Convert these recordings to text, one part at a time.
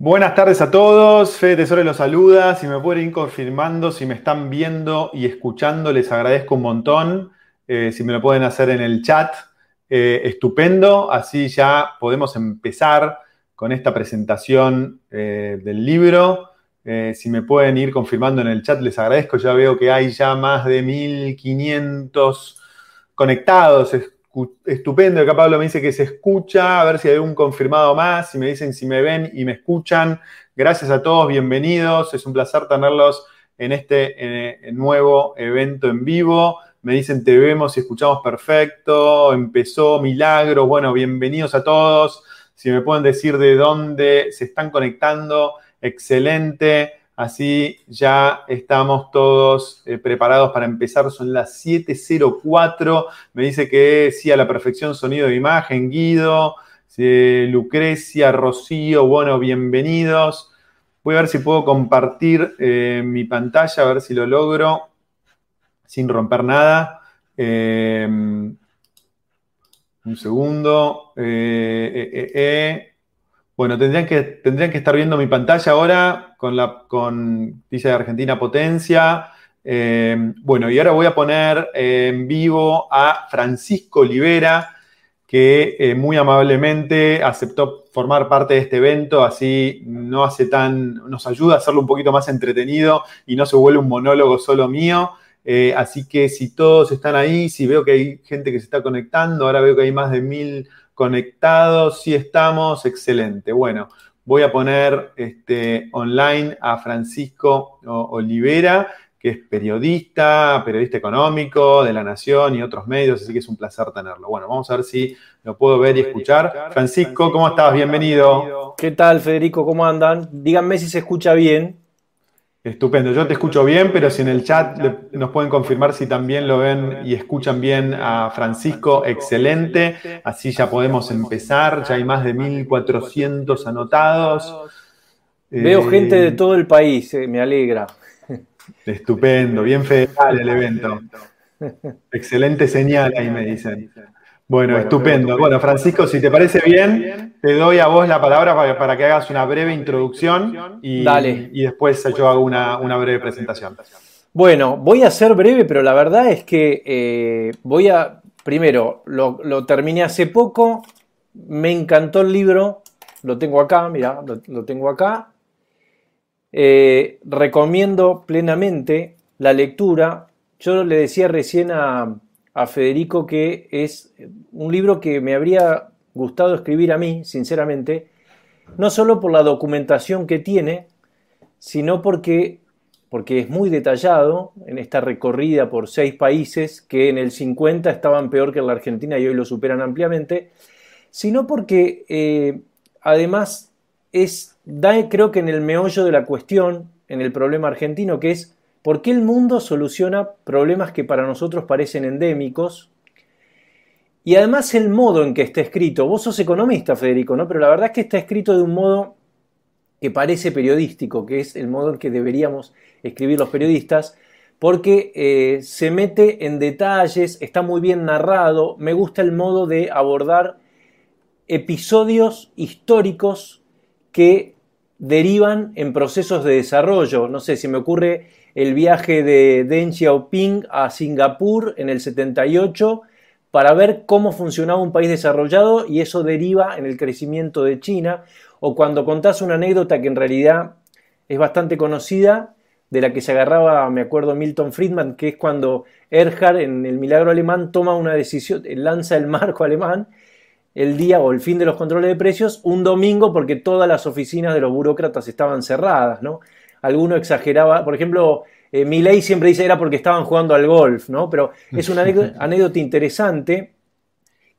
Buenas tardes a todos, Fede Tesoro los saluda, si me pueden ir confirmando, si me están viendo y escuchando, les agradezco un montón, eh, si me lo pueden hacer en el chat, eh, estupendo, así ya podemos empezar con esta presentación eh, del libro, si me pueden ir confirmando en el chat, les agradezco, ya veo que hay ya más de 1500 conectados, estupendo. Acá Pablo me dice que se escucha, a ver si hay un confirmado más, si me dicen si me ven y me escuchan. Gracias a todos, bienvenidos. Es un placer tenerlos en este nuevo evento en vivo. Me dicen te vemos y escuchamos perfecto. Empezó Milagro. Bueno, bienvenidos a todos. Si me pueden decir de dónde se están conectando, excelente. Así ya estamos todos eh, preparados para empezar. Son las 7.04. Me dice que sí a la perfección sonido de imagen. Guido, Lucrecia, Rocío, bueno, bienvenidos. Voy a ver si puedo compartir eh, mi pantalla, a ver si lo logro sin romper nada. Eh, un segundo. Bueno, tendrían que, tendrían que estar viendo mi pantalla ahora con la con dice Argentina Potencia. Eh, bueno, y ahora voy a poner en vivo a Francisco Olivera, que eh, muy amablemente aceptó formar parte de este evento, así no hace tan, nos ayuda a hacerlo un poquito más entretenido y no se vuelve un monólogo solo mío. Eh, así que si todos están ahí, si veo que hay gente que se está conectando, ahora veo que hay más de mil conectados, sí estamos, excelente. Bueno, voy a poner este, online a Francisco Olivera, que es periodista, periodista económico de La Nación y otros medios, así que es un placer tenerlo. Bueno, vamos a ver si lo puedo ver y escuchar. Francisco, ¿cómo estás? Bienvenido. ¿Qué tal, Federico? ¿Cómo andan? Díganme si se escucha bien. Estupendo, yo te escucho bien, pero si en el chat nos pueden confirmar si también lo ven y escuchan bien a Francisco, excelente. Así ya podemos empezar, ya hay más de 1400 anotados. Veo eh, gente de todo el país, eh, me alegra. Estupendo, bien federal el evento. Excelente señal ahí me dicen. Bueno, estupendo. Bueno, Francisco, si te parece bien, te doy a vos la palabra para, que hagas una breve introducción y, y después yo hago una, breve presentación. Bueno, voy a ser breve, pero la verdad es que eh, voy a, primero, lo, terminé hace poco, me encantó el libro, lo tengo acá, mira, lo, tengo acá. Eh, recomiendo plenamente la lectura. Yo le decía recién a, a Federico que es un libro que me habría gustado escribir a mí, sinceramente, no solo por la documentación que tiene, sino porque, porque es muy detallado en esta recorrida por seis países que en el 50 estaban peor que en la Argentina y hoy lo superan ampliamente, sino porque eh, además es, da creo que en el meollo de la cuestión, en el problema argentino, que es ¿Por qué el mundo soluciona problemas que para nosotros parecen endémicos? Y además el modo en que está escrito. Vos sos economista, Federico, ¿no? Pero la verdad es que está escrito de un modo que parece periodístico, que es el modo en que deberíamos escribir los periodistas, porque eh, se mete en detalles, está muy bien narrado, me gusta el modo de abordar episodios históricos que derivan en procesos de desarrollo. No sé, si me ocurre el viaje de Deng Xiaoping a Singapur en el 78 para ver cómo funcionaba un país desarrollado y eso deriva en el crecimiento de China, o cuando contás una anécdota que en realidad es bastante conocida, de la que se agarraba, me acuerdo, Milton Friedman, que es cuando Erhard en el milagro alemán toma una decisión, lanza el marco alemán el día o el fin de los controles de precios un domingo porque todas las oficinas de los burócratas estaban cerradas, ¿no? alguno exageraba, por ejemplo, eh, Milei siempre dice era porque estaban jugando al golf, ¿no? Pero es una anécdota, interesante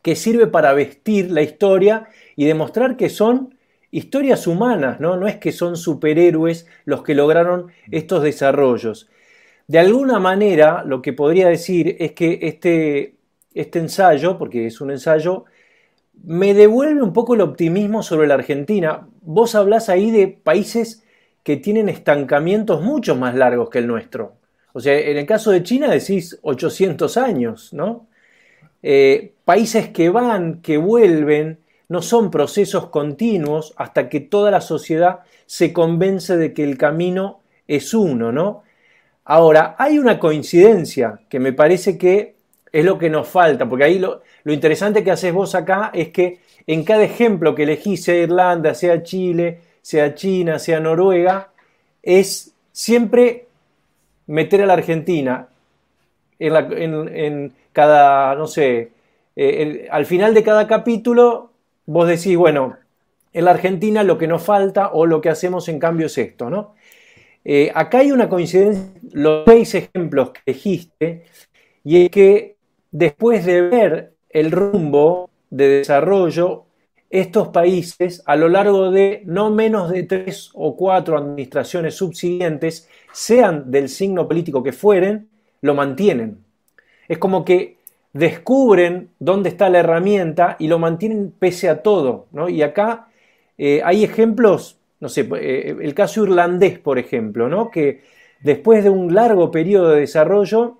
que sirve para vestir la historia y demostrar que son historias humanas, ¿no? No es que son superhéroes los que lograron estos desarrollos. De alguna manera, lo que podría decir es que este, este ensayo, porque es un ensayo, me devuelve un poco el optimismo sobre la Argentina. Vos hablás ahí de países que tienen estancamientos mucho más largos que el nuestro. O sea, en el caso de China decís 800 años, ¿no? Eh, países que van, que vuelven, no son procesos continuos hasta que toda la sociedad se convence de que el camino es uno, ¿no? Ahora, hay una coincidencia que me parece que es lo que nos falta, porque ahí lo, lo interesante que haces vos acá es que en cada ejemplo que elegís, sea Irlanda, sea Chile, sea China, sea Noruega, es siempre meter a la Argentina en, cada, no sé, eh, al final de cada capítulo, vos decís, bueno, en la Argentina lo que nos falta o lo que hacemos en cambio es esto, ¿no? Eh, acá hay una coincidencia, los seis ejemplos que elegiste, y es que después de ver el rumbo de desarrollo, estos países, a lo largo de no menos de tres o cuatro administraciones subsiguientes, sean del signo político que fueren, lo mantienen. Es como que descubren dónde está la herramienta y lo mantienen pese a todo. Y acá eh, hay ejemplos, no sé, eh, el caso irlandés, por ejemplo, ¿no? que después de un largo periodo de desarrollo,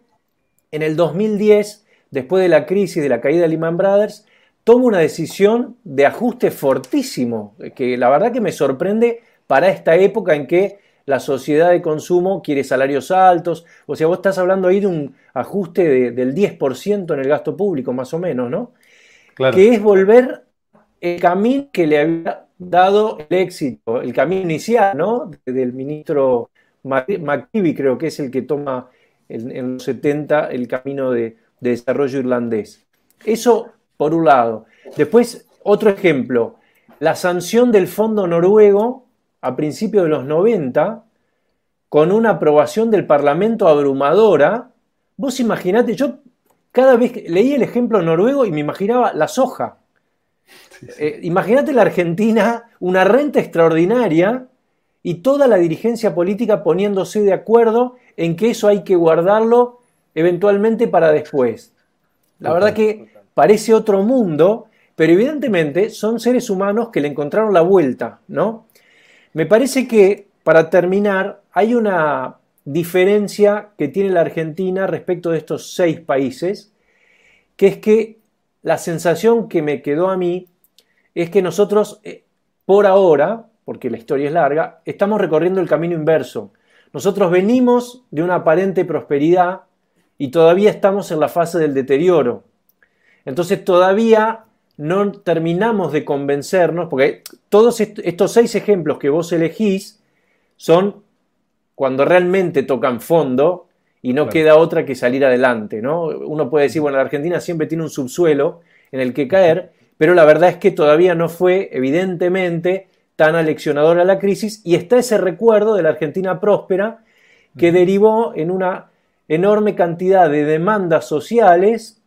en el 2010 después de la crisis de la caída de Lehman Brothers, toma una decisión de ajuste fortísimo, que la verdad que me sorprende para esta época en que la sociedad de consumo quiere salarios altos, o sea, vos estás hablando ahí de un ajuste del 10% en el gasto público, más o menos, ¿no? Claro. Que es volver el camino que le había dado el éxito, el camino inicial, ¿no? Del ministro McKibby, creo que es el que toma en los 70 el camino de de desarrollo irlandés. Eso por un lado. Después, otro ejemplo, la sanción del Fondo Noruego a principios de los 90, con una aprobación del Parlamento abrumadora. Vos imaginate, yo cada vez que leí el ejemplo noruego y me imaginaba la soja. Eh, imagínate la Argentina, una renta extraordinaria y toda la dirigencia política poniéndose de acuerdo en que eso hay que guardarlo eventualmente para después. La verdad que parece otro mundo, pero evidentemente son seres humanos que le encontraron la vuelta, ¿no? Me parece que, para terminar, hay una diferencia que tiene la Argentina respecto de estos seis países, que es que la sensación que me quedó a mí es que nosotros, eh, por ahora, porque la historia es larga, estamos recorriendo el camino inverso. Nosotros venimos de una aparente prosperidad y todavía estamos en la fase del deterioro. Entonces todavía no terminamos de convencernos, porque todos estos seis ejemplos que vos elegís son cuando realmente tocan fondo y no queda otra que salir adelante. ¿no? Uno puede decir, bueno, la Argentina siempre tiene un subsuelo en el que caer, pero la verdad es que todavía no fue, evidentemente, tan aleccionadora la crisis y está ese recuerdo de la Argentina próspera que derivó en una enorme cantidad de demandas sociales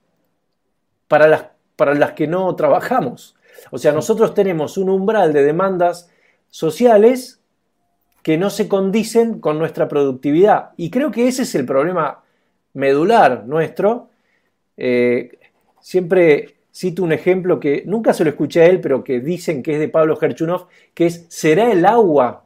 para las, para las que no trabajamos. O sea, nosotros tenemos un umbral de demandas sociales que no se condicen con nuestra productividad. Y creo que ese es el problema medular nuestro. Eh, siempre cito un ejemplo que nunca se lo escuché a él, pero que dicen que es de Pablo Gerchunov, que es, ¿será el agua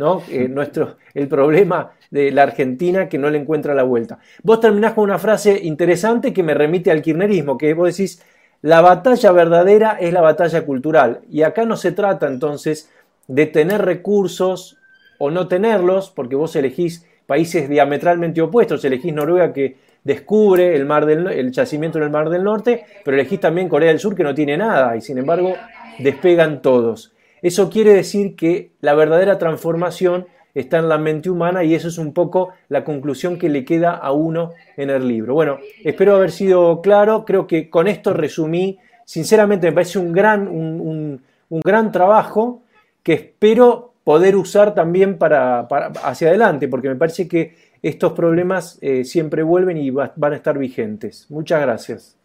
¿no? Eh, nuestro, el problema de la Argentina que no le encuentra la vuelta. Vos terminás con una frase interesante que me remite al kirchnerismo, que vos decís, la batalla verdadera es la batalla cultural. Y acá no se trata entonces de tener recursos o no tenerlos, porque vos elegís países diametralmente opuestos, elegís Noruega que descubre el, mar del, el yacimiento en el Mar del Norte, pero elegís también Corea del Sur que no tiene nada y sin embargo despegan todos. Eso quiere decir que la verdadera transformación está en la mente humana y eso es un poco la conclusión que le queda a uno en el libro. Bueno, espero haber sido claro, creo que con esto resumí, sinceramente me parece un gran, un, gran trabajo que espero poder usar también para, hacia adelante, porque me parece que estos problemas eh, siempre vuelven y van a estar vigentes. Muchas gracias.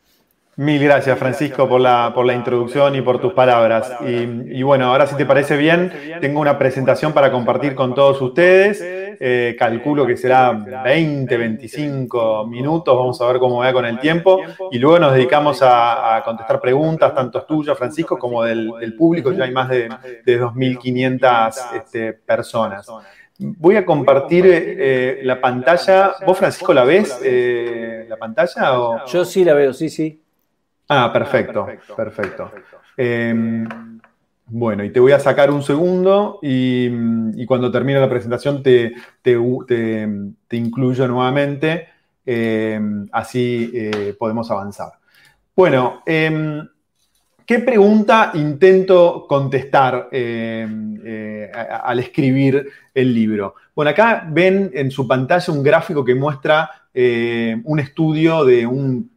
Mil gracias, Francisco, por la, por la introducción y por tus palabras. Y, bueno, ahora si te parece bien, tengo una presentación para compartir con todos ustedes. Eh, calculo que será 20, 25 minutos, vamos a ver cómo va con el tiempo. Y luego nos dedicamos a, contestar preguntas, tanto tuyas, Francisco, como del, público. Ya hay más de, de 2.500 este, personas. Voy a compartir eh, la pantalla. ¿Vos, Francisco, la ves, eh, la pantalla? Yo sí la veo, sí, sí. Ah, perfecto, perfecto. Em, bueno, y te voy a sacar un segundo y, cuando termine la presentación te, incluyo nuevamente, em, así eh, podemos avanzar. Bueno, em, ¿qué pregunta intento contestar eh, al escribir el libro? Bueno, acá ven en su pantalla un gráfico que muestra eh, un estudio de un,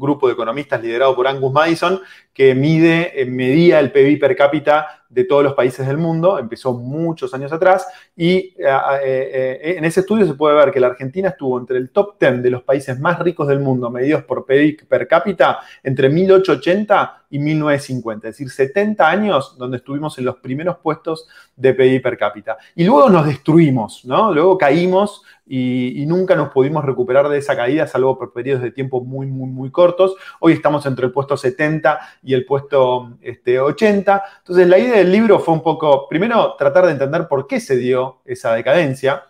grupo de economistas liderado por Angus Madison que mide, medía el PIB per cápita de todos los países del mundo, empezó muchos años atrás, y eh, eh, en ese estudio se puede ver que la Argentina estuvo entre el top 10 de los países más ricos del mundo, medidos por PIB per cápita, entre 1880 y 1950, es decir, 70 años donde estuvimos en los primeros puestos de PIB per cápita. Y luego nos destruimos, ¿no? Luego caímos y, nunca nos pudimos recuperar de esa caída, salvo por periodos de tiempo muy, muy, muy cortos. Hoy estamos entre el puesto 70 y el puesto este, 80. Entonces, la idea del libro fue un poco, primero, tratar de entender por qué se dio esa decadencia.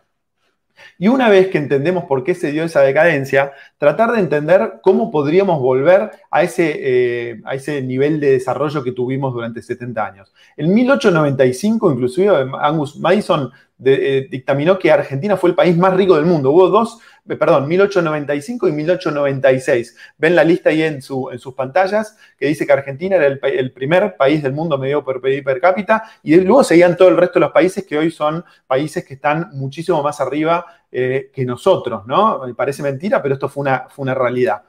Y una vez que entendemos por qué se dio esa decadencia, tratar de entender cómo podríamos volver a ese, eh, a ese nivel de desarrollo que tuvimos durante 70 años. En 1895, inclusive, Angus Madison eh, dictaminó que Argentina fue el país más rico del mundo. Hubo dos, perdón, 1895 y 1896. Ven la lista ahí en, su, en sus pantallas que dice que Argentina era el, primer país del mundo medio por PIB per cápita y luego seguían todo el resto de los países que hoy son países que están muchísimo más arriba eh, que nosotros, ¿no? Me parece mentira, pero esto fue una, fue una realidad.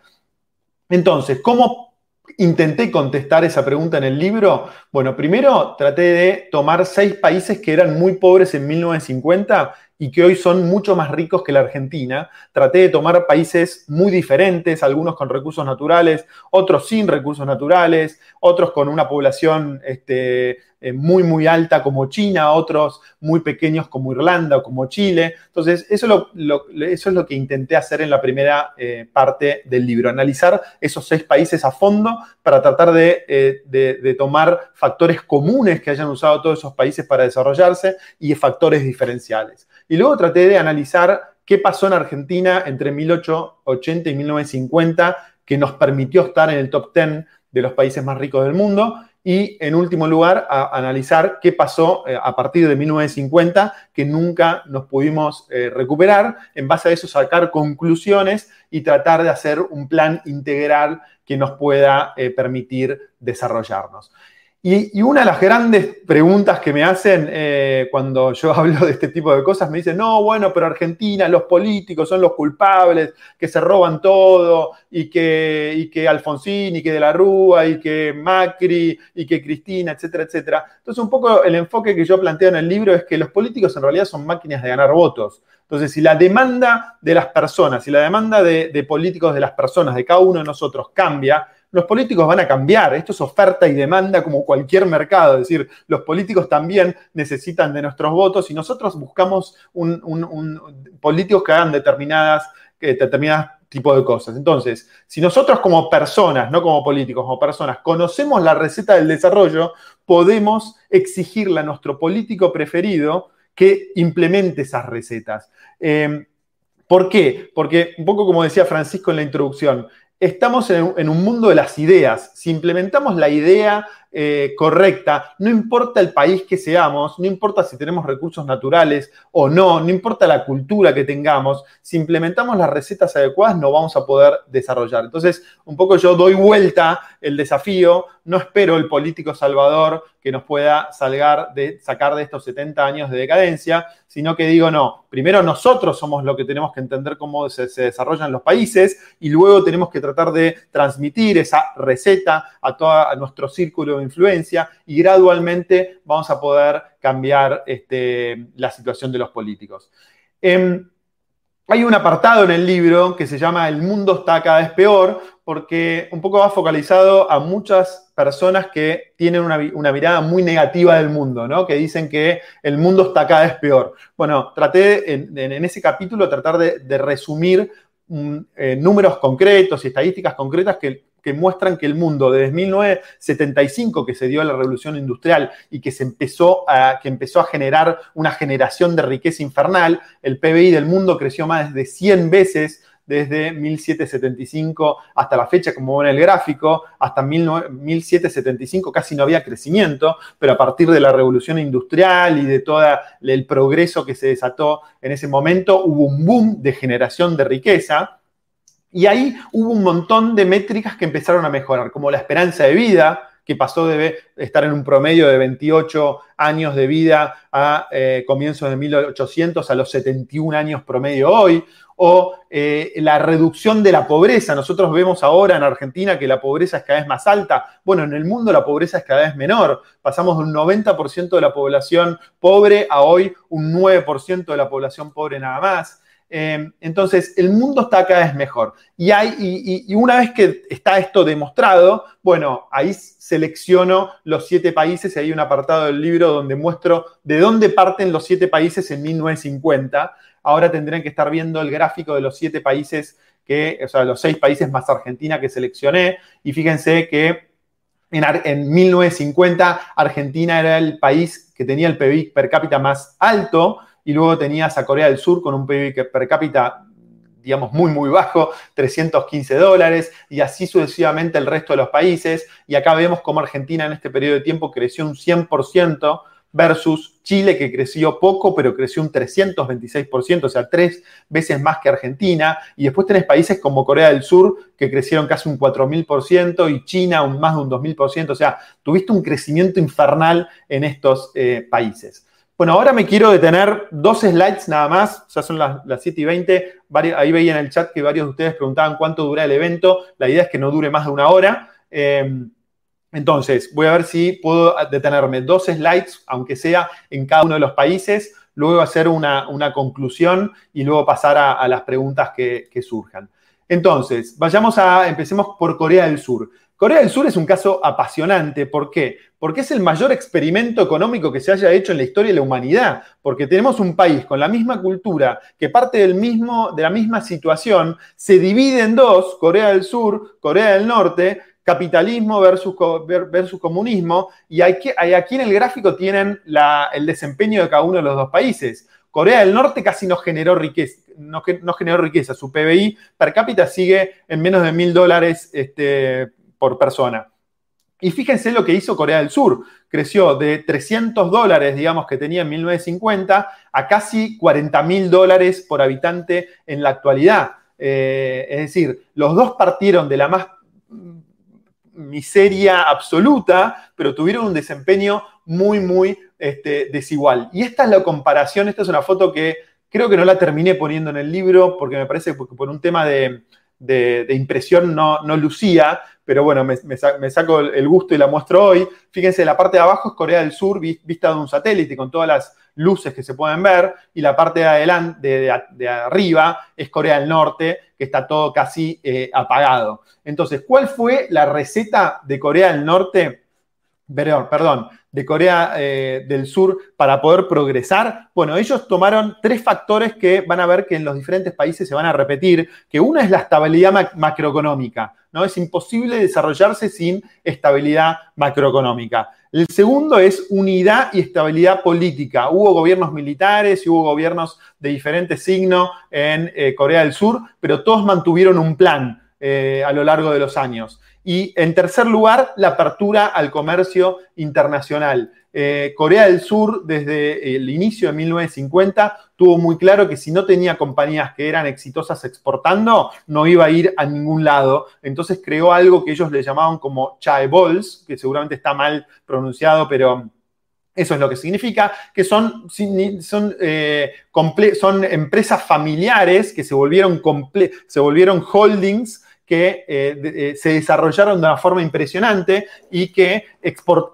Entonces, ¿cómo intenté contestar esa pregunta en el libro? Bueno, primero traté de tomar seis países que eran muy pobres en 1950 y que hoy son mucho más ricos que la Argentina. Traté de tomar países muy diferentes, algunos con recursos naturales, otros sin recursos naturales, otros con una población este, eh, muy, muy alta como China, otros muy pequeños como Irlanda o como Chile. Entonces, eso, es lo que intenté hacer en la primera eh, parte del libro, analizar esos seis países a fondo para tratar eh, de tomar factores comunes que hayan usado todos esos países para desarrollarse y factores diferenciales. Y luego traté de analizar qué pasó en Argentina entre 1880 y 1950 que nos permitió estar en el top 10 de los países más ricos del mundo. Y en último lugar, analizar qué pasó eh, a partir de 1950 que nunca nos pudimos eh, recuperar. En base a eso, sacar conclusiones y tratar de hacer un plan integral que nos pueda eh, permitir desarrollarnos. Y, una de las grandes preguntas que me hacen eh, cuando yo hablo de este tipo de cosas, me dicen, no, bueno, pero Argentina, los políticos son los culpables, que se roban todo, y que, y que Alfonsín, y que De la Rúa, y que Macri, y que Cristina, etcétera, etcétera. Entonces, un poco el enfoque que yo planteo en el libro es que los políticos en realidad son máquinas de ganar votos. Entonces, si la demanda de las personas, si la demanda de, de políticos de las personas, de cada uno de nosotros cambia, los políticos van a cambiar. Esto es oferta y demanda como cualquier mercado. Es decir, los políticos también necesitan de nuestros votos y nosotros buscamos un, políticos que hagan determinadas, determinadas tipo de cosas. Entonces, si nosotros como personas, no como políticos, como personas, conocemos la receta del desarrollo, podemos exigirle a nuestro político preferido que implemente esas recetas. Eh, ¿Por qué? Porque, un poco como decía Francisco en la introducción, estamos en, un mundo de las ideas. Si implementamos la idea eh, correcta, no importa el país que seamos, no importa si tenemos recursos naturales o no, no importa la cultura que tengamos, si implementamos las recetas adecuadas no vamos a poder desarrollar. Entonces, un poco yo doy vuelta el desafío, no espero el político salvador que nos pueda salgar de, sacar de estos 70 años de decadencia, sino que digo, no, primero nosotros somos lo que tenemos que entender cómo se, desarrollan los países y luego tenemos que tratar de transmitir esa receta a todo nuestro círculo influencia y gradualmente vamos a poder cambiar este, la situación de los políticos. Em, hay un apartado en el libro que se llama El mundo está cada vez peor, porque un poco va focalizado a muchas personas que tienen una, mirada muy negativa del mundo, ¿no? que dicen que el mundo está cada vez peor. Bueno, traté en, ese capítulo tratar de, resumir mm, eh, números concretos y estadísticas concretas que que muestran que el mundo desde 1975 que se dio la revolución industrial y que se empezó a, que empezó a generar una generación de riqueza infernal, el PBI del mundo creció más de 100 veces desde 1775 hasta la fecha, como ven en el gráfico, hasta 1775 casi no había crecimiento, pero a partir de la revolución industrial y de todo el progreso que se desató en ese momento, hubo un boom de generación de riqueza. Y ahí hubo un montón de métricas que empezaron a mejorar, como la esperanza de vida, que pasó de estar en un promedio de 28 años de vida a eh, comienzos de 1800 a los 71 años promedio hoy, o eh, la reducción de la pobreza. Nosotros vemos ahora en Argentina que la pobreza es cada vez más alta. Bueno, en el mundo la pobreza es cada vez menor. Pasamos de un 90% de la población pobre a hoy un 9% de la población pobre nada más. Em, entonces, el mundo está cada vez mejor. Y, hay, y, una vez que está esto demostrado, bueno, ahí selecciono los siete países y hay un apartado del libro donde muestro de dónde parten los siete países en 1950. Ahora tendrán que estar viendo el gráfico de los siete países que, o sea, los seis países más Argentina que seleccioné. Y fíjense que en, en 1950 Argentina era el país que tenía el PIB per cápita más alto y luego tenías a Corea del Sur con un PIB per cápita digamos, muy, muy bajo, 315 dólares, y así sucesivamente el resto de los países. Y acá vemos cómo Argentina en este periodo de tiempo creció un 100% versus Chile, que creció poco, pero creció un 326%, o sea, tres veces más que Argentina. Y después tenés países como Corea del Sur, que crecieron casi un 4.000%, y China un, más de un 2.000%. O sea, tuviste un crecimiento infernal en estos eh, países. Bueno, ahora me quiero detener dos slides nada más, ya son las, 7 y 20. ahí veía en el chat que varios de ustedes preguntaban cuánto dura el evento. La idea es que no dure más de una hora. Em, entonces, voy a ver si puedo detenerme dos slides, aunque sea en cada uno de los países, luego hacer una, conclusión y luego pasar a, las preguntas que surjan. Entonces, vayamos a, empecemos por Corea del Sur. Corea del Sur es un caso apasionante. ¿Por qué? Porque es el mayor experimento económico que se haya hecho en la historia de la humanidad. Porque tenemos un país con la misma cultura, que parte del mismo, de la misma situación, se divide en dos, Corea del Sur, Corea del Norte, capitalismo versus, versus comunismo, y aquí, aquí en el gráfico tienen el desempeño de cada uno de los dos países. Corea del Norte casi no generó riqueza, no, generó riqueza. Su PBI per cápita sigue en menos de mil dólares este, por persona. Y fíjense lo que hizo Corea del Sur. Creció de 300 dólares, digamos, que tenía en 1950 a casi 40 mil dólares por habitante en la actualidad. Eh, es decir, los dos partieron de la más miseria absoluta, pero tuvieron un desempeño muy, muy este, desigual. Y esta es la comparación, esta es una foto que creo que no la terminé poniendo en el libro porque me parece que por un tema de, impresión no, no, lucía, pero bueno, me, saco el gusto y la muestro hoy. Fíjense, la parte de abajo es Corea del Sur vista de un satélite con todas las luces que se pueden ver y la parte de adelante, de, arriba, es Corea del Norte, que está todo casi eh, apagado. Entonces, ¿cuál fue la receta de Corea del Norte? Perdón, de Corea eh, del Sur para poder progresar? Bueno, ellos tomaron tres factores que van a ver que en los diferentes países se van a repetir, que una es la estabilidad macroeconómica, ¿no? Es imposible desarrollarse sin estabilidad macroeconómica. El segundo es unidad y estabilidad política. Hubo gobiernos militares y hubo gobiernos de diferentes signos en eh, Corea del Sur, pero todos mantuvieron un plan eh, a lo largo de los años. Y en tercer lugar, la apertura al comercio internacional. Eh, Corea del Sur, desde el inicio de 1950, tuvo muy claro que si no tenía compañías que eran exitosas exportando, no iba a ir a ningún lado. Entonces creó algo que ellos le llamaban como chaebols, que seguramente está mal pronunciado, pero eso es lo que significa, que son, eh, son empresas familiares que se volvieron, se volvieron holdings que eh, eh, se desarrollaron de una forma impresionante y que,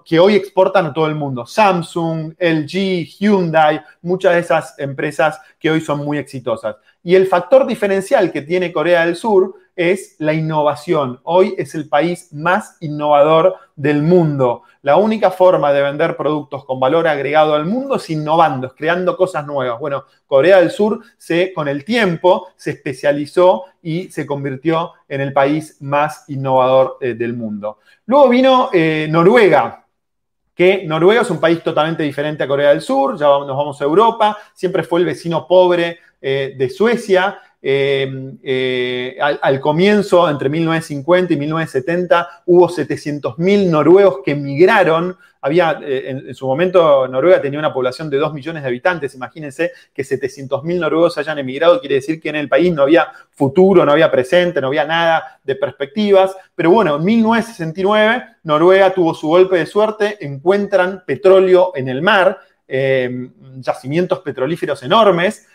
que hoy exportan a todo el mundo. Samsung, LG, Hyundai, muchas de esas empresas que hoy son muy exitosas. Y el factor diferencial que tiene Corea del Sur es la innovación. Hoy es el país más innovador del mundo. La única forma de vender productos con valor agregado al mundo es innovando, es creando cosas nuevas. Bueno, Corea del Sur se, con el tiempo se especializó y se convirtió en el país más innovador eh, del mundo. Luego vino eh, Noruega, que Noruega es un país totalmente diferente a Corea del Sur, ya nos vamos a Europa, siempre fue el vecino pobre eh, de Suecia, eh, eh, al, comienzo, entre 1950 y 1970, hubo 700.000 noruegos que emigraron. Había, eh, en, su momento, Noruega tenía una población de 2 millones de habitantes. Imagínense que 700.000 noruegos hayan emigrado, quiere decir que en el país no había futuro, no había presente, no había nada de perspectivas. Pero bueno, en 1969, Noruega tuvo su golpe de suerte, encuentran petróleo en el mar, yacimientos petrolíferos enormes.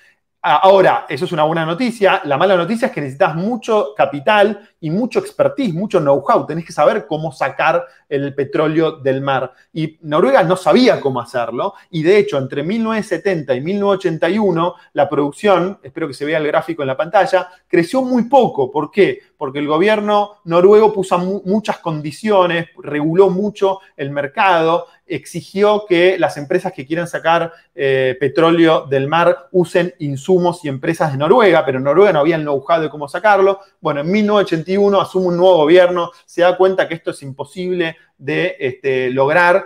Ahora, eso es una buena noticia. La mala noticia es que necesitas mucho capital y mucho expertise, mucho know-how. Tenés que saber cómo sacar el petróleo del mar. Y Noruega no sabía cómo hacerlo. Y de hecho, entre 1970 y 1981, la producción, espero que se vea el gráfico en la pantalla, creció muy poco. ¿Por qué? Porque el gobierno noruego puso muchas condiciones, reguló mucho el mercado exigió que las empresas que quieran sacar eh, petróleo del mar usen insumos y empresas de Noruega, pero en Noruega no había el de cómo sacarlo. Bueno, en 1981 asume un nuevo gobierno, se da cuenta que esto es imposible de este, lograr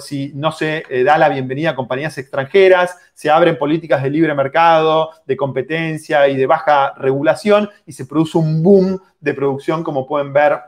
si no se eh, da la bienvenida a compañías extranjeras, se abren políticas de libre mercado, de competencia y de baja regulación y se produce un boom de producción, como pueden ver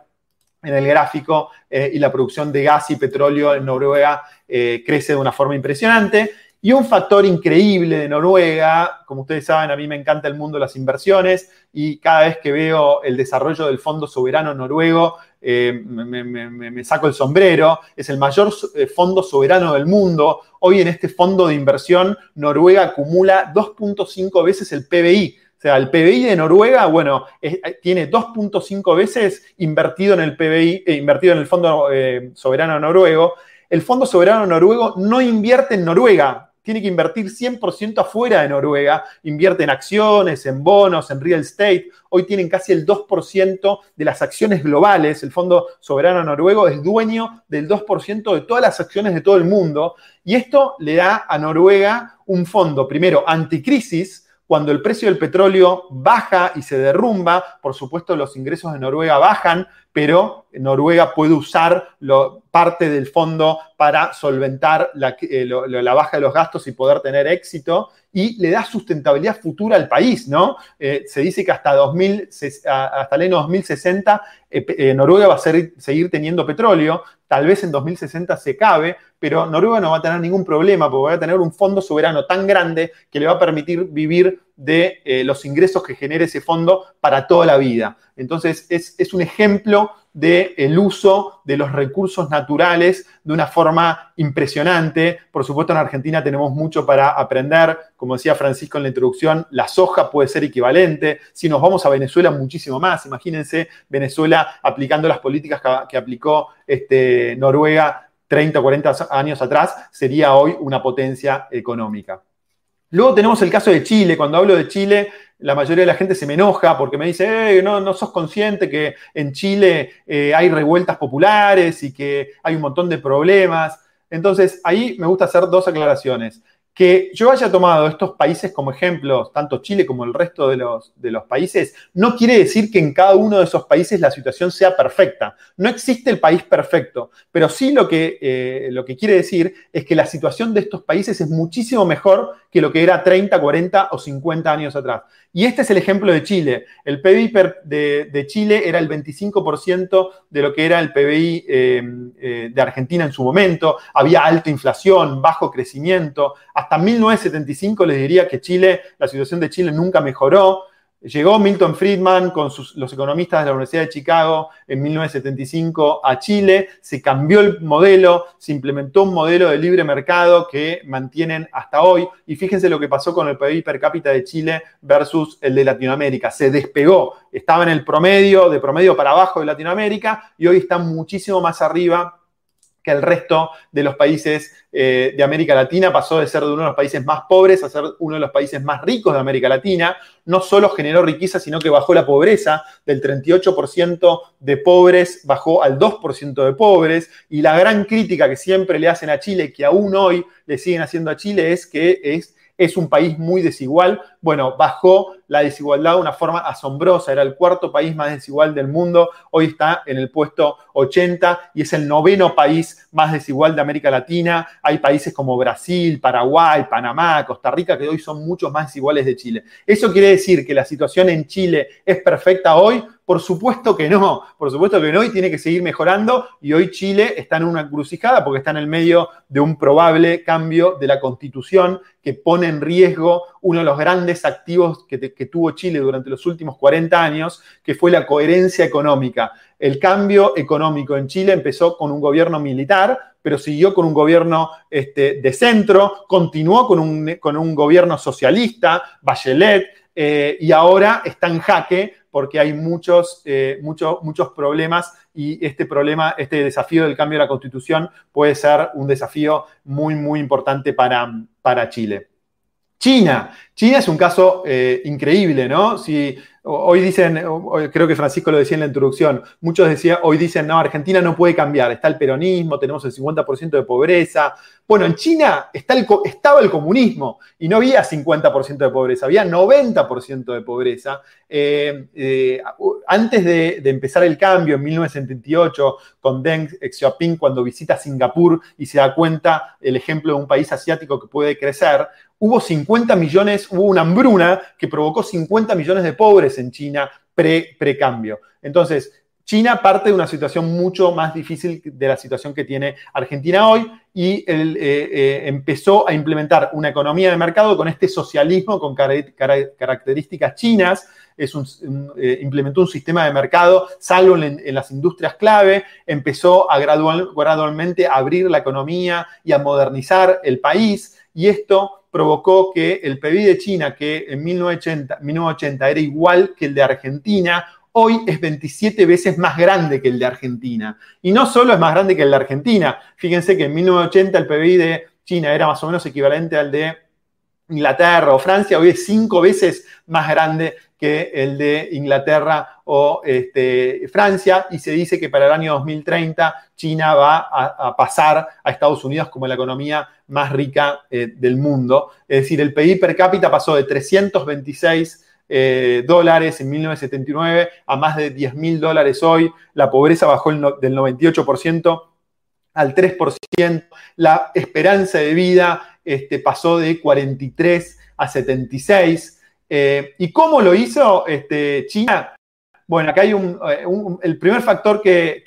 en el gráfico eh, y la producción de gas y petróleo en Noruega eh, crece de una forma impresionante. Y un factor increíble de Noruega, como ustedes saben, a mí me encanta el mundo de las inversiones y cada vez que veo el desarrollo del Fondo Soberano Noruego, eh, me, saco el sombrero. Es el mayor fondo soberano del mundo. Hoy en este fondo de inversión, Noruega acumula 2.5 veces el PBI sea, el PBI de Noruega, bueno, eh, tiene 2.5 veces invertido en el PBI, eh, invertido en el Fondo eh, Soberano Noruego. El Fondo Soberano Noruego no invierte en Noruega, tiene que invertir 100% afuera de Noruega, invierte en acciones, en bonos, en real estate. Hoy tienen casi el 2% de las acciones globales. El Fondo Soberano Noruego es dueño del 2% de todas las acciones de todo el mundo. Y esto le da a Noruega un fondo, primero, anticrisis, cuando el precio del petróleo baja y se derrumba, por supuesto los ingresos de Noruega bajan, pero Noruega puede usar parte del fondo para solventar eh, la, baja de los gastos y poder tener éxito y le da sustentabilidad futura al país, ¿no? Eh, se dice que hasta, 2000, hasta el año 2060 eh, Noruega va a seguir teniendo petróleo, tal vez en 2060 se cabe, pero Noruega no va a tener ningún problema porque va a tener un fondo soberano tan grande que le va a permitir vivir de los ingresos que genere ese fondo para toda la vida. Entonces, es, es un ejemplo del uso de los recursos naturales de una forma impresionante. Por supuesto, en Argentina tenemos mucho para aprender. Como decía Francisco en la introducción, la soja puede ser equivalente. Si nos vamos a Venezuela, muchísimo más. Imagínense Venezuela aplicando las políticas que, aplicó este, Noruega 30 o 40 años atrás, sería hoy una potencia económica. Luego tenemos el caso de Chile. Cuando hablo de Chile, la mayoría de la gente se me enoja porque me dice, no, no sos consciente que en Chile eh, hay revueltas populares y que hay un montón de problemas. Entonces, ahí me gusta hacer dos aclaraciones. Que yo haya tomado estos países como ejemplos, tanto Chile como el resto de los, de los países, no quiere decir que en cada uno de esos países la situación sea perfecta. No existe el país perfecto, pero sí lo que, eh, lo que quiere decir es que la situación de estos países es muchísimo mejor que lo que era 30, 40 o 50 años atrás. Y este es el ejemplo de Chile. El PBI de, Chile era el 25% de lo que era el PBI eh, eh, de Argentina en su momento. Había alta inflación, bajo crecimiento. Hasta 1975 les diría que Chile, la situación de Chile nunca mejoró. Llegó Milton Friedman con los economistas de la Universidad de Chicago en 1975 a Chile, se cambió el modelo, se implementó un modelo de libre mercado que mantienen hasta hoy y fíjense lo que pasó con el PIB per cápita de Chile versus el de Latinoamérica, se despegó, estaba en el promedio, de promedio para abajo de Latinoamérica y hoy está muchísimo más arriba que el resto de los países eh, de América Latina. Pasó de ser de uno de los países más pobres a ser uno de los países más ricos de América Latina. No solo generó riqueza, sino que bajó la pobreza. Del 38% de pobres bajó al 2% de pobres. Y la gran crítica que siempre le hacen a Chile, que aún hoy le siguen haciendo a Chile, es que es es un país muy desigual. Bueno, bajó la desigualdad de una forma asombrosa. Era el cuarto país más desigual del mundo, hoy está en el puesto 80 y es el noveno país más desigual de América Latina. Hay países como Brasil, Paraguay, Panamá, Costa Rica que hoy son muchos más desiguales de Chile. ¿Eso quiere decir que la situación en Chile es perfecta hoy? Por supuesto que no, por supuesto que no, y tiene que seguir mejorando. Y hoy Chile está en una encrucijada porque está en el medio de un probable cambio de la constitución que pone en riesgo uno de los grandes activos que, tuvo Chile durante los últimos 40 años, que fue la coherencia económica. El cambio económico en Chile empezó con un gobierno militar, pero siguió con un gobierno este, de centro, continuó con un, con un gobierno socialista, Bachelet, eh, y ahora está en jaque porque hay muchos, eh, muchos, muchos problemas y este problema, este desafío del cambio de la constitución puede ser un desafío muy, muy importante para, para Chile. China. China es un caso eh, increíble, ¿no? Hoy dicen, creo que Francisco lo decía en la introducción, muchos decían, hoy dicen, no, Argentina no puede cambiar, está el peronismo, tenemos el 50% de pobreza. Bueno, en China está el, estaba el comunismo y no había 50% de pobreza, había 90% de pobreza. Eh, eh, antes de, empezar el cambio en 1978 con Deng Xiaoping cuando visita Singapur y se da cuenta el ejemplo de un país asiático que puede crecer, hubo 50 millones, hubo una hambruna que provocó 50 millones de pobres en China pre-cambio. Entonces, China parte de una situación mucho más difícil de la situación que tiene Argentina hoy y eh, eh, empezó a implementar una economía de mercado con este socialismo con características chinas. Eh, implementó un sistema de mercado, salvo en, las industrias clave, empezó a gradualmente abrir la economía y a modernizar el país. Y esto provocó que el PIB de China, que en 1980, era igual que el de Argentina, hoy es 27 veces más grande que el de Argentina. Y no solo es más grande que el de Argentina, fíjense que en 1980 el PIB de China era más o menos equivalente al de Inglaterra o Francia, hoy es cinco veces más grande que el de Inglaterra o este, Francia, y se dice que para el año 2030 China va a, pasar a Estados Unidos como la economía más rica eh, del mundo. Es decir, el PIB per cápita pasó de 326 eh, dólares en 1979 a más de 10 mil dólares hoy, la pobreza bajó del 98% al 3%, la esperanza de vida este, pasó de 43 a 76, eh, ¿Y cómo lo hizo este, China? Bueno, acá hay un, eh, el primer factor que,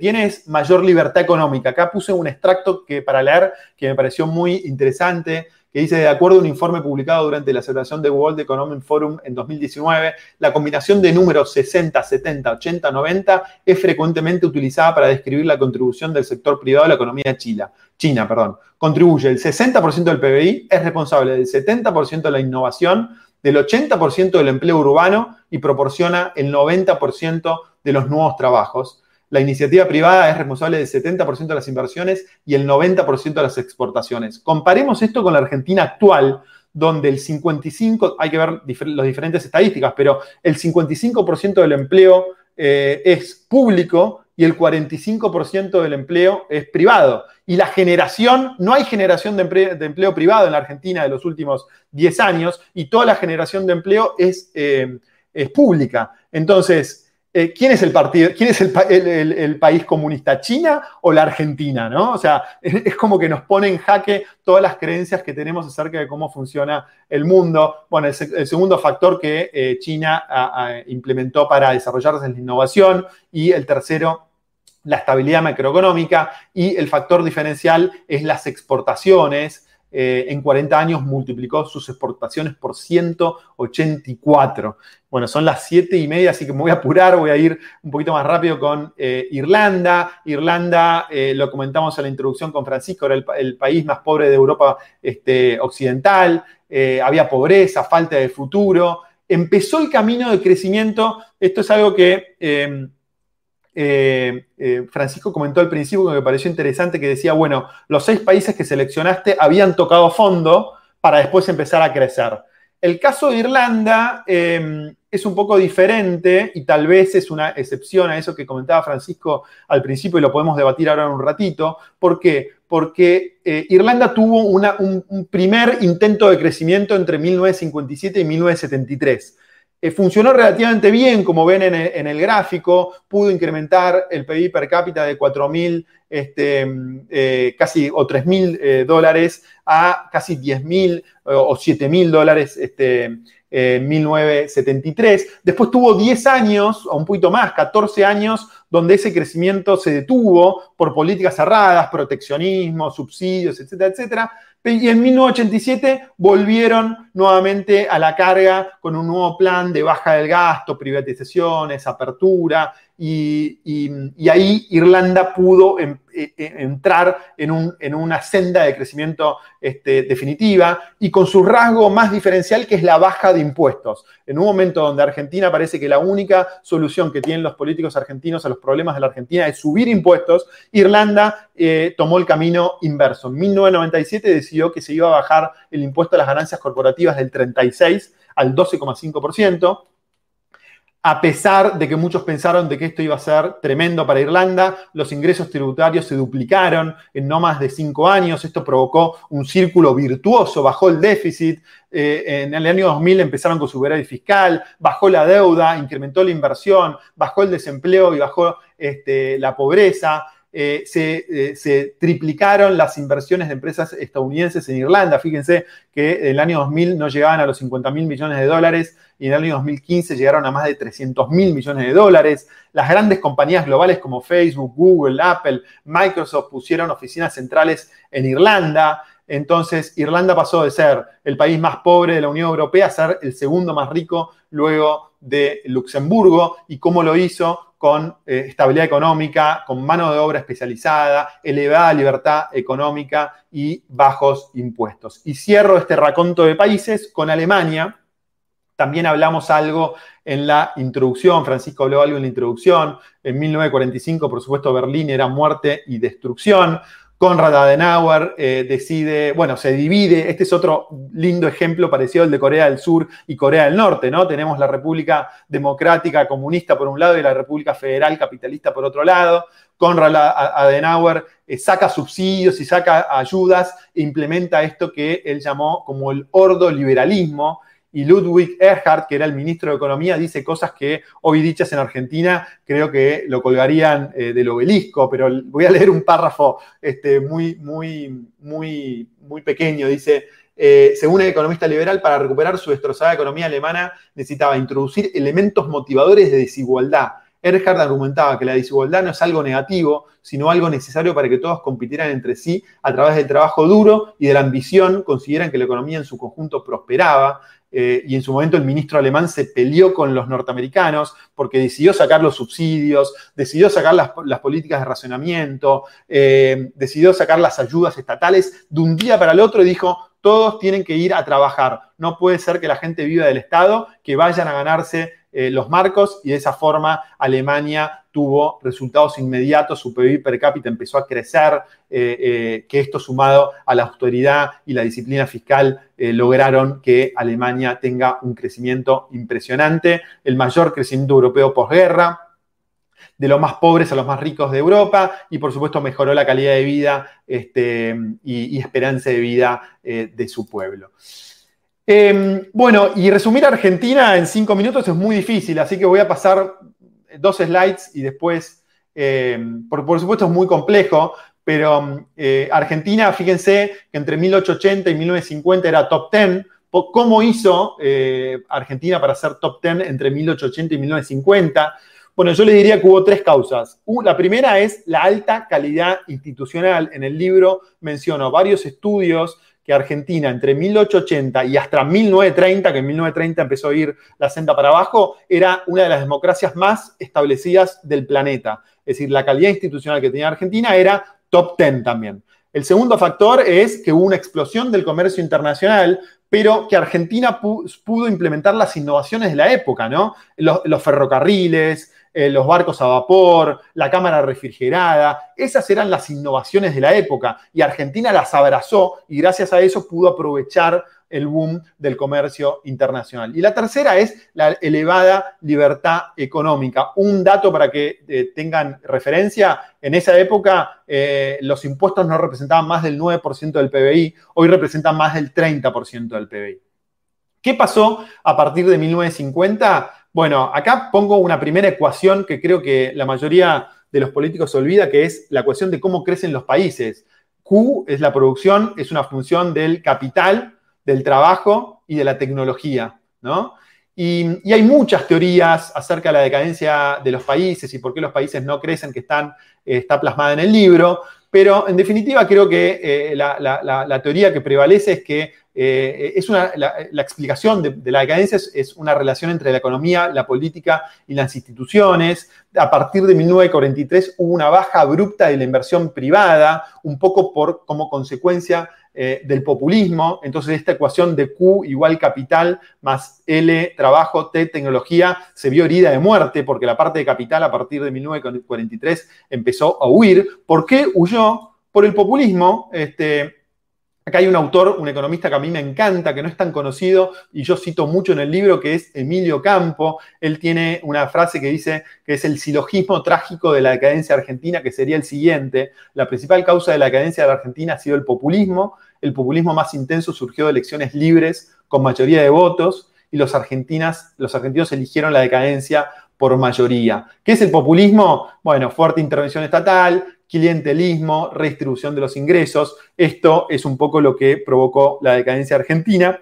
tiene es mayor libertad económica. Acá puse un extracto que, para leer que me pareció muy interesante, que dice, de acuerdo a un informe publicado durante la celebración de World Economic Forum en 2019, la combinación de números 60, 70, 80, 90 es frecuentemente utilizada para describir la contribución del sector privado a la economía china. China, perdón. Contribuye el 60% del PBI, es responsable del 70% de la innovación, del 80% del empleo urbano y proporciona el 90% de los nuevos trabajos. La iniciativa privada es responsable del 70% de las inversiones y el 90% de las exportaciones. Comparemos esto con la Argentina actual, donde el 55, hay que ver las diferentes estadísticas, pero el 55% del empleo eh, es público y el 45% del empleo es privado. Y la generación, no hay generación de empleo, privado en la Argentina de los últimos 10 años y toda la generación de empleo es, eh, es pública. Entonces, eh, ¿quién es el partido, quién es el, país comunista? ¿China o la Argentina? ¿no? O sea, es, como que nos pone en jaque todas las creencias que tenemos acerca de cómo funciona el mundo. Bueno, el, segundo factor que eh, China implementó para desarrollarse es la innovación y el tercero la estabilidad macroeconómica y el factor diferencial es las exportaciones. Eh, en 40 años multiplicó sus exportaciones por 184. Bueno, son las 7 y media, así que me voy a apurar, voy a ir un poquito más rápido con eh, Irlanda. Irlanda, eh, lo comentamos en la introducción con Francisco, era el, país más pobre de Europa este, Occidental, había pobreza, falta de futuro. Empezó el camino de crecimiento, esto es algo que eh, eh, Francisco comentó al principio que me pareció interesante, que decía, bueno, los seis países que seleccionaste habían tocado fondo para después empezar a crecer. El caso de Irlanda em, es un poco diferente y tal vez es una excepción a eso que comentaba Francisco al principio y lo podemos debatir ahora en un ratito. ¿Por qué? porque eh, Irlanda tuvo un, primer intento de crecimiento entre 1957 y 1973. Eh, funcionó relativamente bien, como ven en el, gráfico, pudo incrementar el PIB per cápita de 4.000 este, eh, casi o 3.000 dólares a casi 10.000 o 7.000 dólares este, en 1973. Después tuvo 10 años, o un poquito más, 14 años, donde ese crecimiento se detuvo por políticas cerradas, proteccionismo, subsidios, etcétera, etcétera. Y en 1987 volvieron nuevamente a la carga con un nuevo plan de baja del gasto, privatizaciones, apertura, y, ahí Irlanda pudo em, e, e, entrar en, una senda de crecimiento este, definitiva y con su rasgo más diferencial que es la baja de impuestos. En un momento donde Argentina parece que la única solución que tienen los políticos argentinos a los problemas de la Argentina es subir impuestos, Irlanda eh, tomó el camino inverso. En 1997 decidió que se iba a bajar el impuesto a las ganancias corporativas del 36 al 12,5% a pesar de que muchos pensaron de que esto iba a ser tremendo para Irlanda, los ingresos tributarios se duplicaron en no más de cinco años, esto provocó un círculo virtuoso, bajó el déficit, eh, en el año 2000 empezaron con su superávit fiscal, bajó la deuda, incrementó la inversión, bajó el desempleo y bajó este, la pobreza, eh, eh, se, triplicaron las inversiones de empresas estadounidenses en Irlanda. Fíjense que en el año 2000 no llegaban a los 50 mil millones de dólares y en el año 2015 llegaron a más de 300 mil millones de dólares. Las grandes compañías globales como Facebook, Google, Apple, Microsoft pusieron oficinas centrales en Irlanda. Entonces, Irlanda pasó de ser el país más pobre de la Unión Europea a ser el segundo más rico luego de Luxemburgo. ¿Y cómo lo hizo? Con eh, estabilidad económica, con mano de obra especializada, elevada libertad económica y bajos impuestos. Y cierro este raconto de países con Alemania. También hablamos algo en la introducción, Francisco habló algo en la introducción. En 1945, por supuesto, Berlín era muerte y destrucción. Konrad Adenauer eh, decide, bueno, se divide, este es otro lindo ejemplo parecido al de Corea del Sur y Corea del Norte, ¿no? Tenemos la República Democrática Comunista por un lado y la República Federal Capitalista por otro lado. Konrad Adenauer eh, saca subsidios y saca ayudas e implementa esto que él llamó como el ordo liberalismo, y Ludwig Erhard, que era el ministro de Economía, dice cosas que hoy dichas en Argentina creo que lo colgarían eh, del obelisco, pero voy a leer un párrafo este, muy, muy, muy, muy pequeño. Dice, eh, según el economista liberal, para recuperar su destrozada economía alemana necesitaba introducir elementos motivadores de desigualdad. Erhard argumentaba que la desigualdad no es algo negativo, sino algo necesario para que todos compitieran entre sí a través del trabajo duro y de la ambición, consideran que la economía en su conjunto prosperaba. Eh, y en su momento el ministro alemán se peleó con los norteamericanos porque decidió sacar los subsidios, decidió sacar las, políticas de racionamiento, eh, decidió sacar las ayudas estatales de un día para el otro y dijo, todos tienen que ir a trabajar. No puede ser que la gente viva del Estado, que vayan a ganarse eh, los marcos y de esa forma Alemania tuvo resultados inmediatos, su PIB per cápita empezó a crecer, eh, eh, que esto sumado a la autoridad y la disciplina fiscal lograron que Alemania tenga un crecimiento impresionante, el mayor crecimiento europeo posguerra, de los más pobres a los más ricos de Europa y por supuesto mejoró la calidad de vida este, y, esperanza de vida de su pueblo. Em, bueno, y resumir Argentina en cinco minutos es muy difícil, así que voy a pasar dos slides y después, em, por, supuesto es muy complejo, pero eh, Argentina, fíjense que entre 1880 y 1950 era top 10. ¿Cómo hizo eh, Argentina para ser top 10 entre 1880 y 1950? Bueno, yo le diría que hubo tres causas. La primera es la alta calidad institucional. En el libro menciono varios estudios que Argentina entre 1880 y hasta 1930, que en 1930 empezó a ir la senda para abajo, era una de las democracias más establecidas del planeta. Es decir, la calidad institucional que tenía Argentina era top 10 también. El segundo factor es que hubo una explosión del comercio internacional, pero que Argentina pudo implementar las innovaciones de la época, ¿no? Los, ferrocarriles, eh, los barcos a vapor, la cámara refrigerada. Esas eran las innovaciones de la época y Argentina las abrazó y gracias a eso pudo aprovechar el boom del comercio internacional. Y la tercera es la elevada libertad económica. Un dato para que eh, tengan referencia, en esa época eh, los impuestos no representaban más del 9% del PBI, hoy representan más del 30% del PBI. ¿Qué pasó a partir de 1950? Bueno, acá pongo una primera ecuación que creo que la mayoría de los políticos se olvida, que es la ecuación de cómo crecen los países. Q es la producción, es una función del capital del trabajo y de la tecnología, ¿no? Y, hay muchas teorías acerca de la decadencia de los países y por qué los países no crecen, que están, eh, está plasmada en el libro, pero en definitiva creo que eh, la, teoría que prevalece es que eh, es una, la, explicación de, la decadencia es, una relación entre la economía, la política y las instituciones. A partir de 1943 hubo una baja abrupta de la inversión privada, un poco por, como consecuencia eh, del populismo. Entonces esta ecuación de Q igual capital más L trabajo, T tecnología, se vio herida de muerte porque la parte de capital a partir de 1943 empezó a huir. ¿Por qué huyó? Por el populismo. Este, Acá hay un autor, un economista que a mí me encanta, que no es tan conocido, y yo cito mucho en el libro, que es Emilio Campo. Él tiene una frase que dice que es el silogismo trágico de la decadencia argentina, que sería el siguiente. La principal causa de la decadencia de la Argentina ha sido el populismo. El populismo más intenso surgió de elecciones libres con mayoría de votos, y los, argentinas, los argentinos eligieron la decadencia por mayoría. ¿Qué es el populismo? Bueno, fuerte intervención estatal, clientelismo, redistribución de los ingresos. Esto es un poco lo que provocó la decadencia argentina.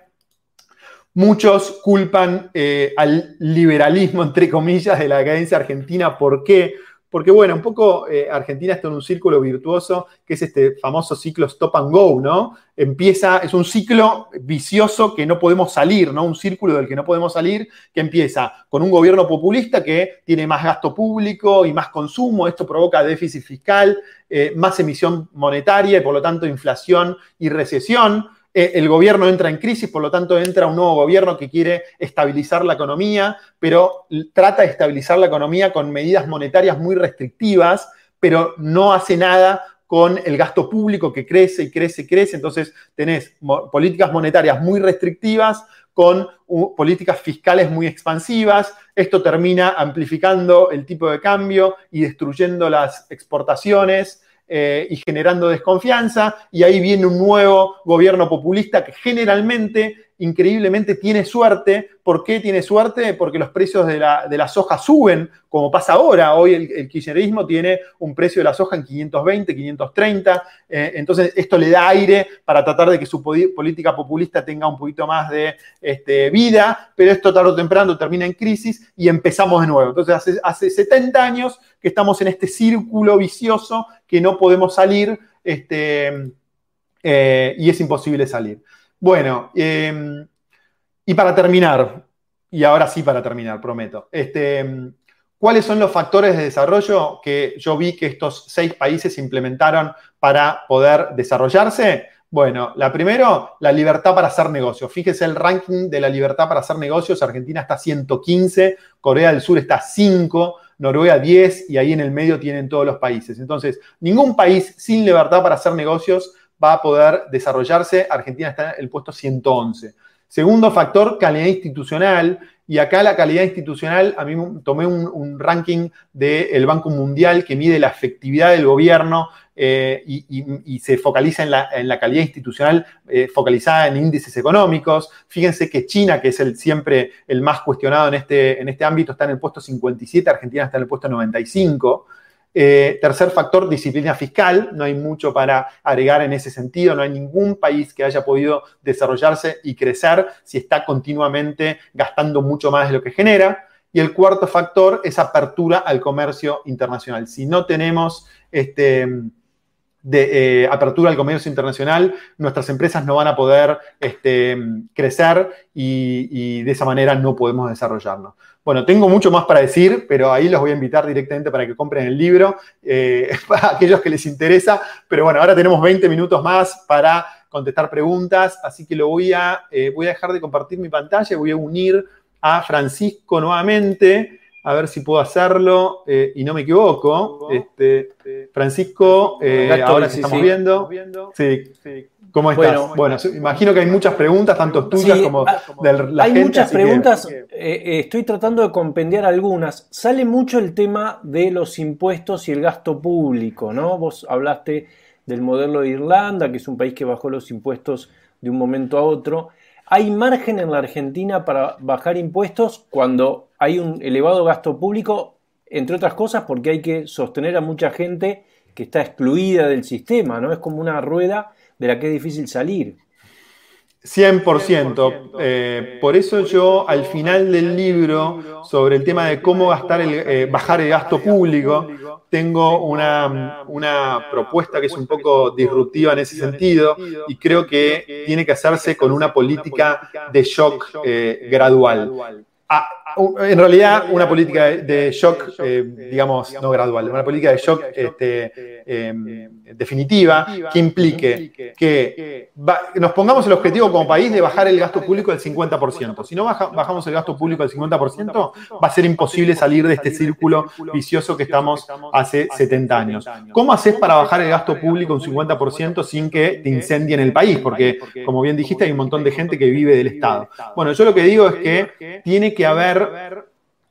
Muchos culpan eh, al liberalismo, entre comillas, de la decadencia argentina. ¿Por qué? Porque, bueno, un poco eh, Argentina está en un círculo virtuoso, que es este famoso ciclo stop and go, ¿no? Empieza, es un ciclo vicioso que no podemos salir, ¿no? Un círculo del que no podemos salir, que empieza con un gobierno populista que tiene más gasto público y más consumo, esto provoca déficit fiscal, eh, más emisión monetaria y por lo tanto inflación y recesión. Eh, el gobierno entra en crisis, por lo tanto entra un nuevo gobierno que quiere estabilizar la economía, pero trata de estabilizar la economía con medidas monetarias muy restrictivas, pero no hace nada con el gasto público que crece y crece y crece. Entonces tenés políticas monetarias muy restrictivas con políticas fiscales muy expansivas. Esto termina amplificando el tipo de cambio y destruyendo las exportaciones. Eh, y generando desconfianza, y ahí viene un nuevo gobierno populista que generalmente increíblemente tiene suerte. ¿Por qué tiene suerte? Porque los precios de la, soja suben, como pasa ahora. Hoy el, kirchnerismo tiene un precio de la soja en 520, 530. Eh, entonces, esto le da aire para tratar de que su política populista tenga un poquito más de este, vida, pero esto tarde o temprano termina en crisis y empezamos de nuevo. Entonces, hace, hace 70 años que estamos en este círculo vicioso que no podemos salir este, eh, y es imposible salir. Bueno, em, y para terminar, y ahora sí para terminar, prometo, este, ¿cuáles son los factores de desarrollo que yo vi que estos seis países implementaron para poder desarrollarse? Bueno, la primero, la libertad para hacer negocios. Fíjese el ranking de la libertad para hacer negocios. Argentina está 115, Corea del Sur está 5, Noruega 10 y ahí en el medio tienen todos los países. Entonces, ningún país sin libertad para hacer negocios va a poder desarrollarse. Argentina está en el puesto 111. Segundo factor, calidad institucional. Y acá la calidad institucional, a mí tomé un, ranking del Banco Mundial que mide la efectividad del gobierno eh, y, se focaliza en la, calidad institucional eh, focalizada en índices económicos. Fíjense que China, que es el, siempre el más cuestionado en este, en este ámbito, está en el puesto 57, Argentina está en el puesto 95. Eh, tercer factor, disciplina fiscal. No hay mucho para agregar en ese sentido. No hay ningún país que haya podido desarrollarse y crecer si está continuamente gastando mucho más de lo que genera. Y el cuarto factor es apertura al comercio internacional. Si no tenemos este, eh, apertura al comercio internacional, nuestras empresas no van a poder este, crecer y, de esa manera no podemos desarrollarnos. Bueno, tengo mucho más para decir, pero ahí los voy a invitar directamente para que compren el libro, eh, para aquellos que les interesa. Pero bueno, ahora tenemos 20 minutos más para contestar preguntas, así que lo voy a, eh, voy a dejar de compartir mi pantalla y voy a unir a Francisco nuevamente. a ver si puedo hacerlo eh, y no me equivoco. Este, Francisco, ahora sí, estamos viendo. Sí. ¿Cómo estás? Bueno, imagino que hay muchas preguntas, tanto tuyas como ah, de la hay gente. Hay muchas preguntas, eh, estoy tratando de compendiar algunas. Sale mucho el tema de los impuestos y el gasto público, ¿no? Vos hablaste del modelo de Irlanda, que es un país que bajó los impuestos de un momento a otro. ¿Hay margen en la Argentina para bajar impuestos cuando hay un elevado gasto público, entre otras cosas porque hay que sostener a mucha gente que está excluida del sistema, ¿no? Es como una rueda de la que es difícil salir. 100%. Eh, por eso yo al final del libro, sobre el tema de cómo gastar el, eh, bajar el gasto público, tengo una, una, propuesta que es un poco disruptiva en ese sentido y creo que tiene que hacerse con una política de shock eh, gradual. Ah, en realidad, una política de shock, eh, digamos, no gradual, una política de shock este, em, definitiva que implique que nos pongamos el objetivo como país de bajar el gasto público del 50%. Si no bajamos el gasto público del 50%, va a ser imposible salir de este círculo vicioso que estamos hace 70 años. ¿Cómo haces para bajar el gasto público un 50% sin que te incendien el país? Porque, como bien dijiste, hay un montón de gente que vive del Estado. Bueno, yo lo que digo es que tiene que haber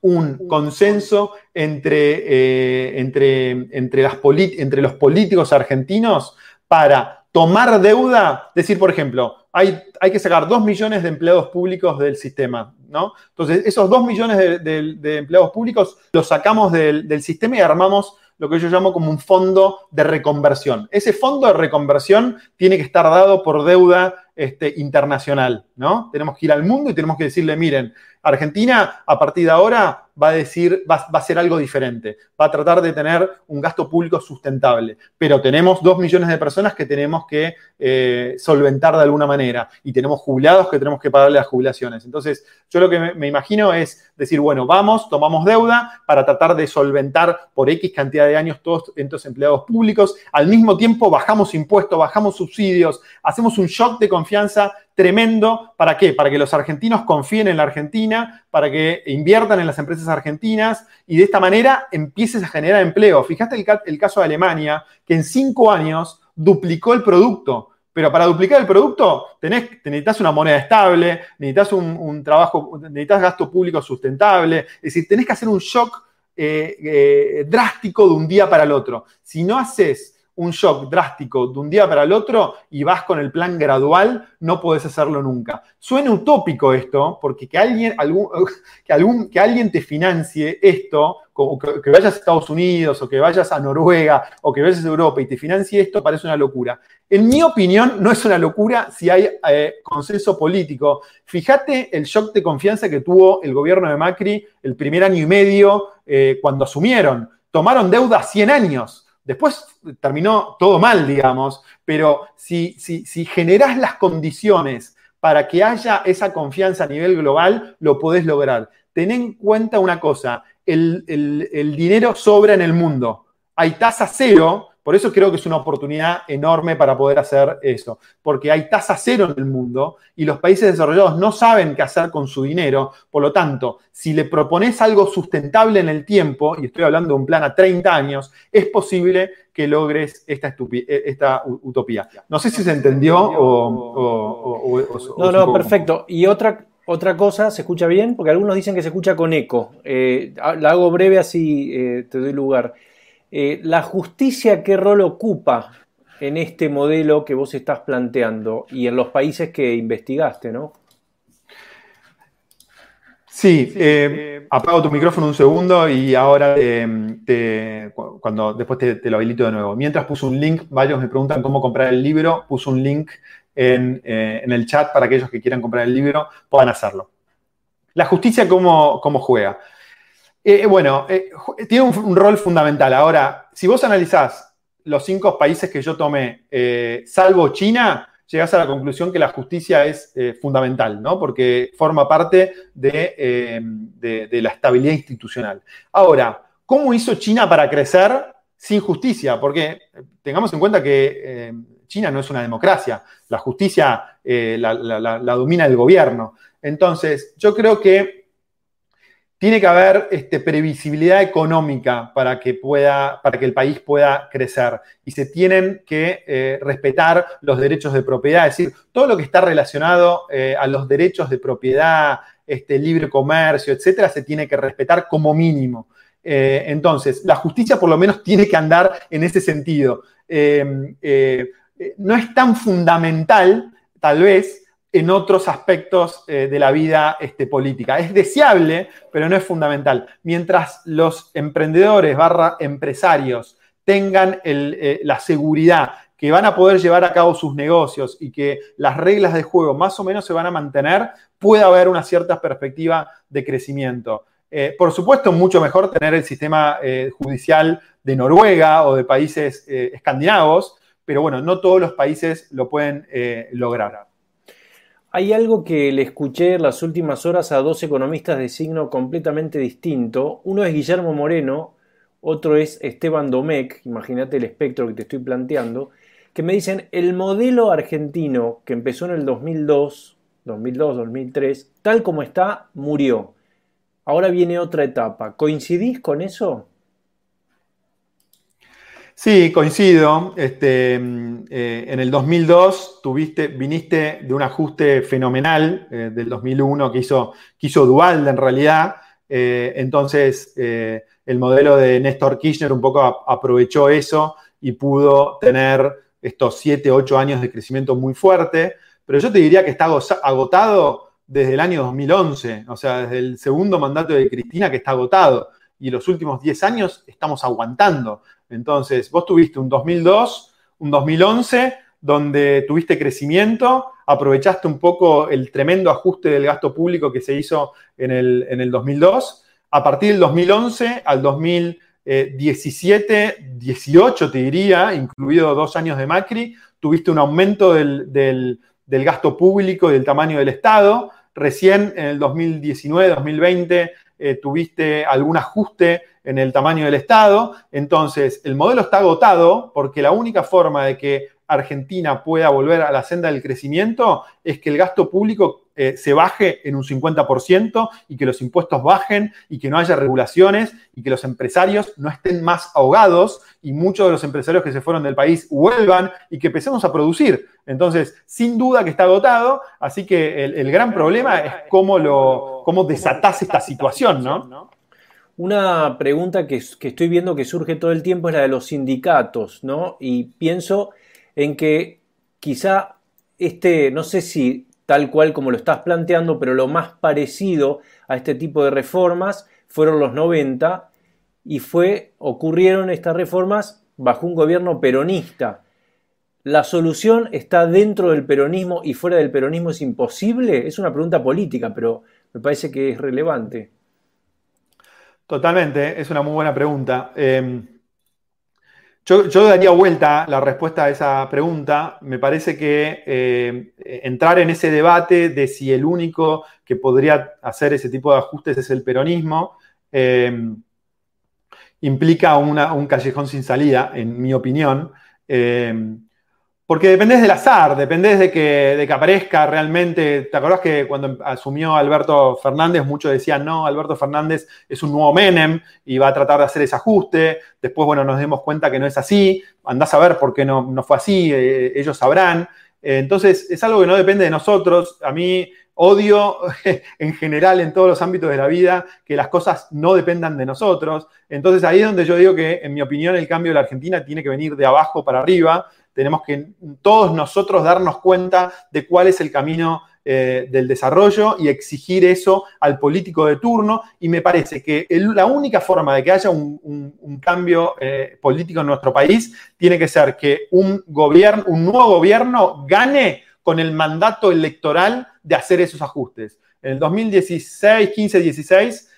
un consenso entre, eh, entre, entre, las entre los políticos argentinos para tomar deuda, decir, por ejemplo, hay, hay, que sacar dos millones de empleados públicos del sistema, ¿no? Entonces, esos dos millones de, empleados públicos los sacamos del, del, sistema y armamos lo que yo llamo como un fondo de reconversión. Ese fondo de reconversión tiene que estar dado por deuda este, internacional, ¿no? Tenemos que ir al mundo y tenemos que decirle, miren, Argentina a partir de ahora va a decir, va, a ser algo diferente, va a tratar de tener un gasto público sustentable, pero tenemos dos millones de personas que tenemos que eh, solventar de alguna manera. Y tenemos jubilados que tenemos que pagarle las jubilaciones. Entonces, yo lo que me, imagino es decir, bueno, vamos, tomamos deuda para tratar de solventar por X cantidad de años todos estos empleados públicos, al mismo tiempo bajamos impuestos, bajamos subsidios, hacemos un shock de confianza tremendo. ¿Para qué? Para que los argentinos confíen en la Argentina, para que inviertan en las empresas argentinas y de esta manera empieces a generar empleo. Fíjate el, caso de Alemania, que en cinco años duplicó el producto. Pero para duplicar el producto tenés, necesitas una moneda estable, necesitas un, trabajo, necesitas gasto público sustentable. Es decir, tenés que hacer un shock eh, eh, drástico de un día para el otro. Si no haces un shock drástico de un día para el otro y vas con el plan gradual, no puedes hacerlo nunca. Suena utópico esto, porque que alguien, algún, que algún, que alguien te financie esto, que, vayas a Estados Unidos o que vayas a Noruega o que vayas a Europa y te financie esto, parece una locura. En mi opinión, no es una locura si hay eh, consenso político. Fíjate el shock de confianza que tuvo el gobierno de Macri el primer año y medio eh, cuando asumieron. Tomaron deuda 100 años. Después terminó todo mal, digamos, pero si, si, si generás las condiciones para que haya esa confianza a nivel global, lo podés lograr. Ten en cuenta una cosa, el, el dinero sobra en el mundo. Hay tasa cero por eso creo que es una oportunidad enorme para poder hacer eso, porque hay tasa cero en el mundo y los países desarrollados no saben qué hacer con su dinero. Por lo tanto, si le propones algo sustentable en el tiempo, y estoy hablando de un plan a 30 años, es posible que logres esta, e, esta utopía. No sé si se entendió o... no, no, perfecto. Y otra, otra cosa, ¿se escucha bien? Porque algunos dicen que se escucha con eco. Eh, la hago breve así eh, te doy lugar. Eh, ¿La justicia qué rol ocupa en este modelo que vos estás planteando y en los países que investigaste, no? Sí, eh, apago tu micrófono un segundo y ahora cuando después te, lo habilito de nuevo. Mientras puse un link, varios me preguntan cómo comprar el libro, puse un link en, eh, el chat para aquellos que quieran comprar el libro puedan hacerlo. La justicia, ¿cómo, cómo juega? Eh, bueno, eh, tiene un, rol fundamental. Ahora, si vos analizás los cinco países que yo tomé, eh, salvo China, llegás a la conclusión que la justicia es fundamental, ¿no? Porque forma parte de, la estabilidad institucional. Ahora, ¿cómo hizo China para crecer sin justicia? Porque tengamos en cuenta que China no es una democracia, la justicia la domina el gobierno. Entonces, yo creo que tiene que haber este, previsibilidad económica para que, pueda, para que el país pueda crecer y se tienen que eh, respetar los derechos de propiedad, es decir, todo lo que está relacionado eh, a los derechos de propiedad, este, libre comercio, etcétera, se tiene que respetar como mínimo. Eh, entonces, la justicia por lo menos tiene que andar en ese sentido. no es tan fundamental, tal vez, en otros aspectos eh, de la vida este, política. Es deseable, pero no es fundamental. Mientras los emprendedores barra empresarios tengan eh, la seguridad que van a poder llevar a cabo sus negocios y que las reglas de juego más o menos se van a mantener, puede haber una cierta perspectiva de crecimiento. Eh, por supuesto, mucho mejor tener el sistema judicial de Noruega o de países escandinavos, pero bueno, no todos los países lo pueden lograr. Hay algo que le escuché en las últimas horas a dos economistas de signo completamente distinto. Uno es Guillermo Moreno, otro es Esteban Domecq, imagínate el espectro que te estoy planteando, que me dicen, el modelo argentino que empezó en el 2002, 2002, 2003, tal como está, murió. Ahora viene otra etapa. ¿Coincidís con eso? Sí, coincido. Este, eh, en el 2002 tuviste, viniste de un ajuste fenomenal eh, del 2001 que hizo, que hizo Dualde en realidad. Eh, entonces, el modelo de Néstor Kirchner un poco aprovechó eso y pudo tener estos 7, 8 años de crecimiento muy fuerte. Pero yo te diría que está agotado desde el año 2011, o sea, desde el segundo mandato de Cristina que está agotado. Y los últimos 10 años estamos aguantando. Entonces, vos tuviste un 2002, un 2011, donde tuviste crecimiento, aprovechaste un poco el tremendo ajuste del gasto público que se hizo en el, en el 2002. A partir del 2011 al 2017, 18 te diría, incluido dos años de Macri, tuviste un aumento del, del, del gasto público y del tamaño del Estado. Recién en el 2019, 2020 eh, tuviste algún ajuste en el tamaño del Estado. Entonces, el modelo está agotado porque la única forma de que Argentina pueda volver a la senda del crecimiento es que el gasto público eh, se baje en un 50% y que los impuestos bajen y que no haya regulaciones y que los empresarios no estén más ahogados y muchos de los empresarios que se fueron del país vuelvan y que empecemos a producir. Entonces, sin duda que está agotado, así que el, gran problema es cómo, lo, cómo esta situación, ¿no? Una pregunta que, que estoy viendo que surge todo el tiempo es la de los sindicatos, ¿no? Y pienso en que quizá este, no sé si tal cual como lo estás planteando, pero lo más parecido a este tipo de reformas fueron los 90 y fue, ocurrieron estas reformas bajo un gobierno peronista. ¿La solución está dentro del peronismo y fuera del peronismo es imposible? Es una pregunta política, pero me parece que es relevante. Totalmente, es una muy buena pregunta. Em, yo, daría vuelta la respuesta a esa pregunta. Me parece que eh, entrar en ese debate de si el único que podría hacer ese tipo de ajustes es el peronismo, eh, implica un callejón sin salida, en mi opinión. Eh, porque dependés del azar, dependés de que, de que aparezca realmente. ¿Te acordás que cuando asumió Alberto Fernández, muchos decían, no, Alberto Fernández es un nuevo Menem y va a tratar de hacer ese ajuste? Después, bueno, nos dimos cuenta que no es así. Andás a ver por qué no, no fue así, eh, ellos sabrán. Eh, entonces, es algo que no depende de nosotros. A mí odio en general en todos los ámbitos de la vida que las cosas no dependan de nosotros. Entonces, ahí es donde yo digo que, en mi opinión, el cambio de la Argentina tiene que venir de abajo para arriba tenemos que todos nosotros darnos cuenta de cuál es el camino eh, del desarrollo y exigir eso al político de turno. Y me parece que la única forma de que haya un, cambio eh, político en nuestro país tiene que ser que un, gobierno, un nuevo gobierno gane con el mandato electoral de hacer esos ajustes. En el 2016, 15, 16,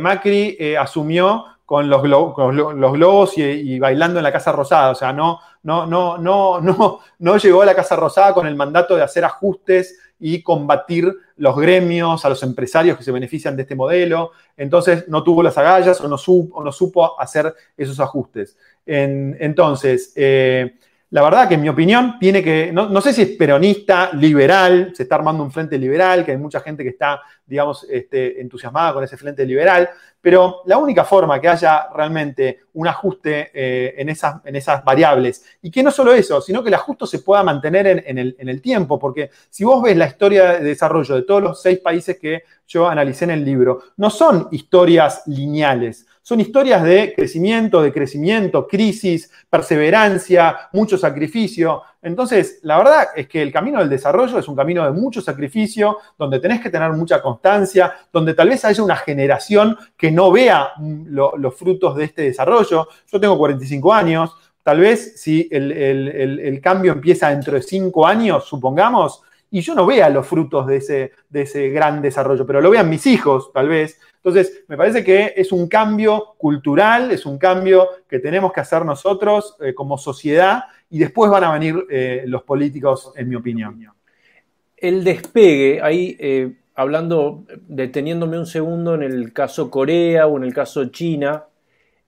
Macri eh, asumió con los, globos y, bailando en la Casa Rosada. O sea, no, no, no, no, no, no llegó a la Casa Rosada con el mandato de hacer ajustes y combatir los gremios, a los empresarios que se benefician de este modelo. Entonces no tuvo las agallas o no, supo, no supo hacer esos ajustes. entonces, eh, la verdad que en mi opinión tiene que, no, sé si es peronista, liberal, se está armando un frente liberal, que hay mucha gente que está, digamos, este, entusiasmada con ese frente liberal, pero la única forma que haya realmente un ajuste eh, en, esas, en esas variables, y que no solo eso, sino que el ajuste se pueda mantener en, el, en el tiempo, porque si vos ves la historia de desarrollo de todos los seis países que yo analicé en el libro, no son historias lineales, son historias de crecimiento, de crecimiento, crisis, perseverancia, mucho sacrificio. Entonces, la verdad es que el camino del desarrollo es un camino de mucho sacrificio, donde tenés que tener mucha constancia, donde tal vez haya una generación que no vea mm, los frutos de este desarrollo. Yo tengo 45 años, tal vez si el, cambio empieza dentro de 5 años, supongamos, y yo no vea los frutos de ese, de ese gran desarrollo, pero lo vean mis hijos, tal vez, entonces, me parece que es un cambio cultural, es un cambio que tenemos que hacer nosotros eh, como sociedad y después van a venir eh, los políticos, en mi opinión. El despegue, ahí eh, hablando, deteniéndome un segundo en el caso Corea o en el caso China,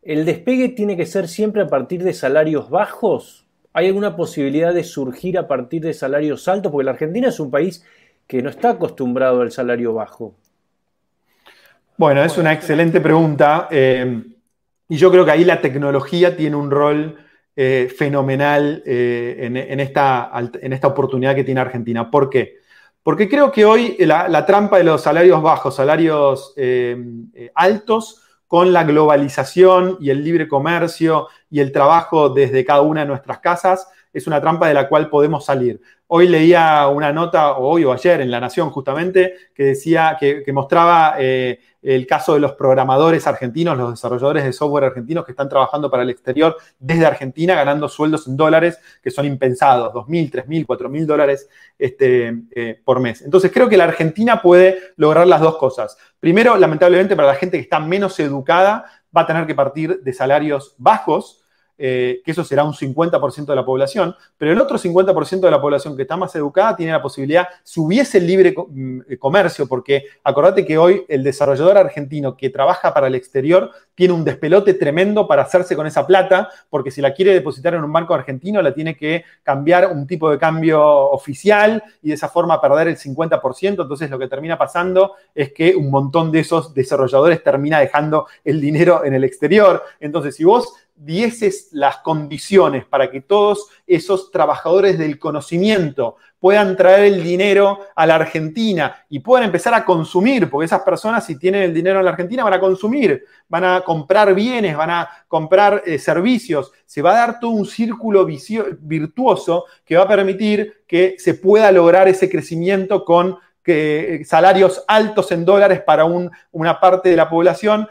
¿el despegue tiene que ser siempre a partir de salarios bajos? ¿Hay alguna posibilidad de surgir a partir de salarios altos? Porque la Argentina es un país que no está acostumbrado al salario bajo. Bueno, es una excelente pregunta. Eh, y yo creo que ahí la tecnología tiene un rol eh, fenomenal eh, en, esta, en, esta, oportunidad que tiene Argentina. ¿Por qué? Porque creo que hoy la, trampa de los salarios bajos, salarios altos, con la globalización y el libre comercio y el trabajo desde cada una de nuestras casas, es una trampa de la cual podemos salir. Hoy leía una nota, o hoy o ayer en La Nación justamente, que decía, que, mostraba eh, el caso de los programadores argentinos, los desarrolladores de software argentinos que están trabajando para el exterior desde Argentina, ganando sueldos en dólares que son impensados, 2.000, 3.000, 4.000 dólares este, eh, por mes. Entonces creo que la Argentina puede lograr las dos cosas. Primero, lamentablemente para la gente que está menos educada, va a tener que partir de salarios bajos, eh, que eso será un 50% de la población, pero el otro 50% de la población que está más educada tiene la posibilidad, si hubiese el libre mm, eh, comercio, porque acordate que hoy el desarrollador argentino que trabaja para el exterior tiene un despelote tremendo para hacerse con esa plata, porque si la quiere depositar en un banco argentino, la tiene que cambiar un tipo de cambio oficial y de esa forma perder el 50%, entonces lo que termina pasando es que un montón de esos desarrolladores termina dejando el dinero en el exterior. Entonces, si vos dieses las condiciones para que todos esos trabajadores del conocimiento puedan traer el dinero a la Argentina y puedan empezar a consumir, porque esas personas si tienen el dinero en la Argentina van a consumir, van a comprar bienes, van a comprar eh, servicios, se va a dar todo un círculo virtuoso que va a permitir que se pueda lograr ese crecimiento con que salarios altos en dólares para una parte de la población,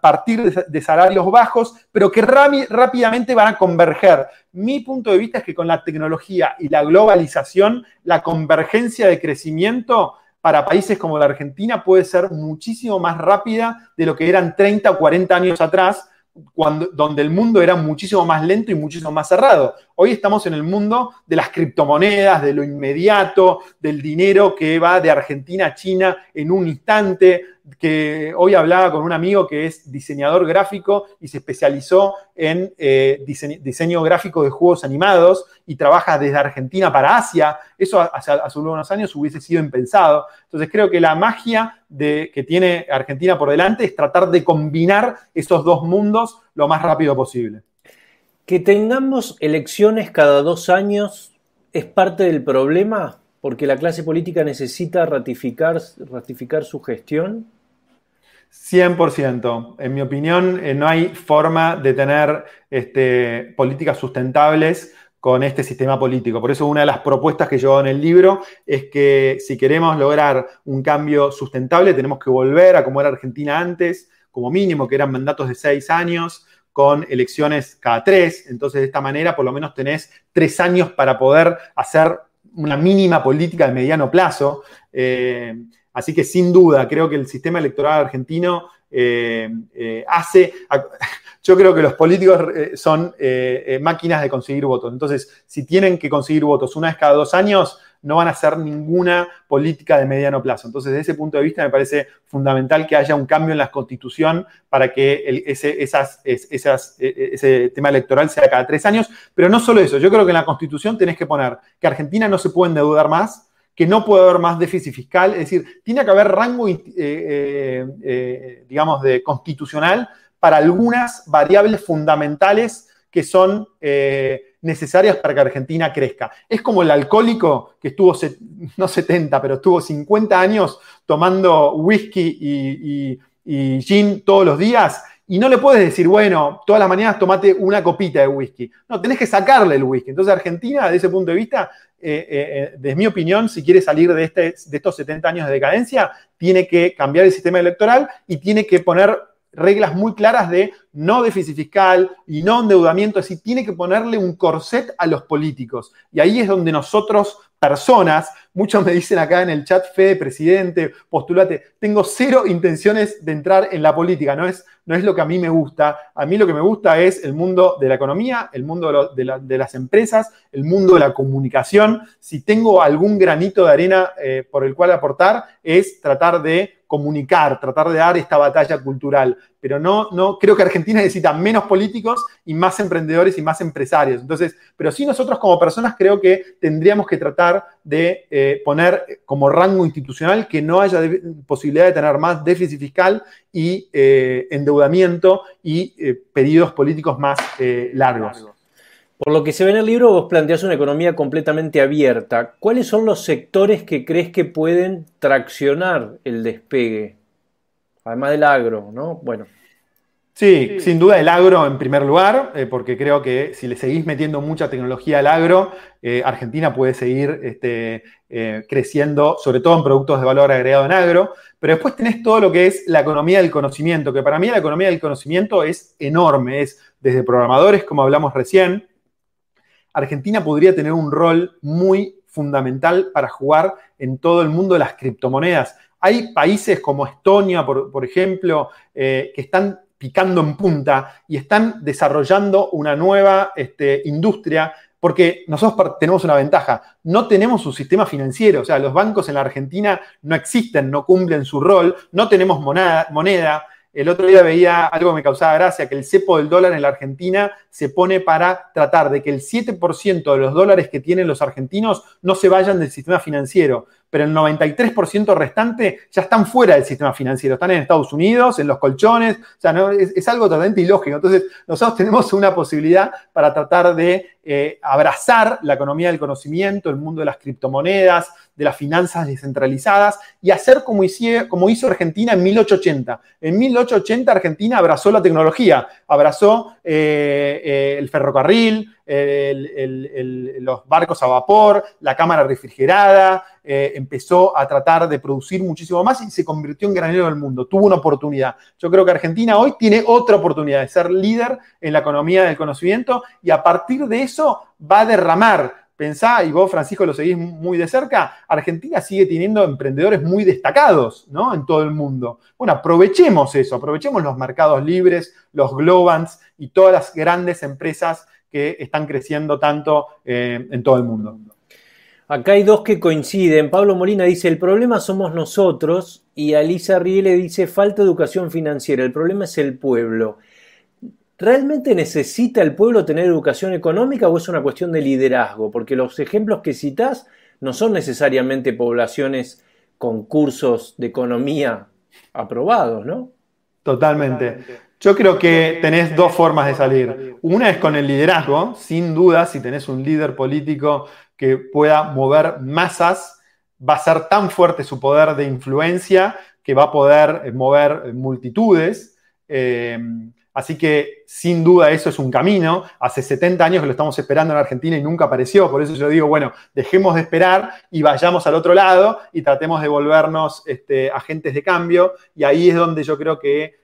partir de, salarios bajos, pero que rápidamente van a converger. Mi punto de vista es que con la tecnología y la globalización, la convergencia de crecimiento para países como la Argentina puede ser muchísimo más rápida de lo que eran 30 o 40 años atrás, cuando, donde el mundo era muchísimo más lento y muchísimo más cerrado. Hoy estamos en el mundo de las criptomonedas, de lo inmediato, del dinero que va de Argentina a China en un instante, que hoy hablaba con un amigo que es diseñador gráfico y se especializó en eh, diseño, gráfico de juegos animados y trabaja desde Argentina para Asia. Eso hace, hace unos años hubiese sido impensado. Entonces creo que la magia de, que tiene Argentina por delante es tratar de combinar esos dos mundos lo más rápido posible. Que tengamos elecciones cada dos años es parte del problema porque la clase política necesita ratificar, ratificar su gestión. 100%. En mi opinión, eh, no hay forma de tener este, políticas sustentables con este sistema político. Por eso una de las propuestas que yo en el libro es que si queremos lograr un cambio sustentable, tenemos que volver a como era Argentina antes, como mínimo, que eran mandatos de seis años, con elecciones cada tres. Entonces, de esta manera, por lo menos tenés tres años para poder hacer una mínima política de mediano plazo. Eh, así que, sin duda, creo que el sistema electoral argentino eh, eh, hace. Yo creo que los políticos son máquinas de conseguir votos. Entonces, si tienen que conseguir votos una vez cada dos años, no van a hacer ninguna política de mediano plazo. Entonces, desde ese punto de vista, me parece fundamental que haya un cambio en la constitución para que ese, e, e, ese tema electoral sea cada tres años. Pero no solo eso, yo creo que en la constitución tenés que poner que Argentina no se puede endeudar más, que no puede haber más déficit fiscal, es decir, tiene que haber rango, eh, eh, eh, digamos, de constitucional para algunas variables fundamentales que son necesarias para que Argentina crezca. Es como el alcohólico que estuvo, no 70, pero estuvo 50 años tomando whisky y, y gin todos los días y no le puedes decir, bueno, todas las mañanas tomate una copita de whisky. No, tenés que sacarle el whisky. Entonces Argentina, desde ese punto de vista, eh, eh, eh, desde mi opinión, si quiere salir de, este, de estos 70 años de decadencia, tiene que cambiar el sistema electoral y tiene que poner reglas muy claras de no déficit fiscal y no endeudamiento, es decir, tiene que ponerle un corset a los políticos. Y ahí es donde nosotros, personas, muchos me dicen acá en el chat, Fede, presidente, postulate, tengo cero intenciones de entrar en la política, no es, no es lo que a mí me gusta. A mí lo que me gusta es el mundo de la economía, el mundo de, las empresas, el mundo de la comunicación. Si tengo algún granito de arena eh, por el cual aportar, es tratar de comunicar, tratar de dar esta batalla cultural. Pero no, no, creo que Argentina necesita menos políticos y más emprendedores y más empresarios. Entonces, pero sí nosotros como personas creo que tendríamos que tratar de eh, poner como rango institucional que no haya posibilidad de tener más déficit fiscal y eh, endeudamiento y eh, pedidos políticos más largos. Por lo que se ve en el libro, vos planteás una economía completamente abierta. ¿Cuáles son los sectores que crees que pueden traccionar el despegue? Además del agro, ¿no? Bueno. Sí, sin duda el agro en primer lugar, eh, porque creo que si le seguís metiendo mucha tecnología al agro, eh, Argentina puede seguir este, eh, creciendo, sobre todo en productos de valor agregado en agro. Pero después tenés todo lo que es la economía del conocimiento, que para mí la economía del conocimiento es enorme, es desde programadores, como hablamos recién, Argentina podría tener un rol muy fundamental para jugar en todo el mundo de las criptomonedas. Hay países como Estonia, por, ejemplo, eh, que están picando en punta y están desarrollando una nueva este, industria porque nosotros tenemos una ventaja, no tenemos un sistema financiero, o sea, los bancos en la Argentina no existen, no cumplen su rol, no tenemos moneda, moneda. El otro día veía algo que me causaba gracia, que el cepo del dólar en la Argentina se pone para tratar de que el 7% de los dólares que tienen los argentinos no se vayan del sistema financiero pero el 93% restante ya están fuera del sistema financiero, están en Estados Unidos, en los colchones, o sea, no, es, algo totalmente ilógico. Entonces, nosotros tenemos una posibilidad para tratar de eh, abrazar la economía del conocimiento, el mundo de las criptomonedas, de las finanzas descentralizadas y hacer como, como hizo Argentina en 1880. En 1880 Argentina abrazó la tecnología, abrazó eh, eh, el ferrocarril, los barcos a vapor, la cámara refrigerada, eh, empezó a tratar de producir muchísimo más y se convirtió en granero del mundo. Tuvo una oportunidad. Yo creo que Argentina hoy tiene otra oportunidad de ser líder en la economía del conocimiento y a partir de eso va a derramar pensá, y vos, Francisco, lo seguís muy de cerca, Argentina sigue teniendo emprendedores muy destacados, ¿no? En todo el mundo. Bueno, aprovechemos eso, aprovechemos los mercados libres, los globans y todas las grandes empresas que están creciendo tanto eh, en todo el mundo. Acá hay dos que coinciden. Pablo Molina dice, el problema somos nosotros y Alisa Riele dice, falta educación financiera, el problema es el pueblo. ¿Realmente necesita el pueblo tener educación económica o es una cuestión de liderazgo? Porque los ejemplos que citas no son necesariamente poblaciones con cursos de economía aprobados, ¿no? Totalmente. Yo creo que tenés dos formas de salir. Una es con el liderazgo, sin duda, si tenés un líder político que pueda mover masas, va a ser tan fuerte su poder de influencia que va a poder mover multitudes. Eh, así que sin duda eso es un camino. Hace 70 años que lo estamos esperando en Argentina y nunca apareció. Por eso yo digo, bueno, dejemos de esperar y vayamos al otro lado y tratemos de volvernos este, agentes de cambio. Y ahí es donde yo creo que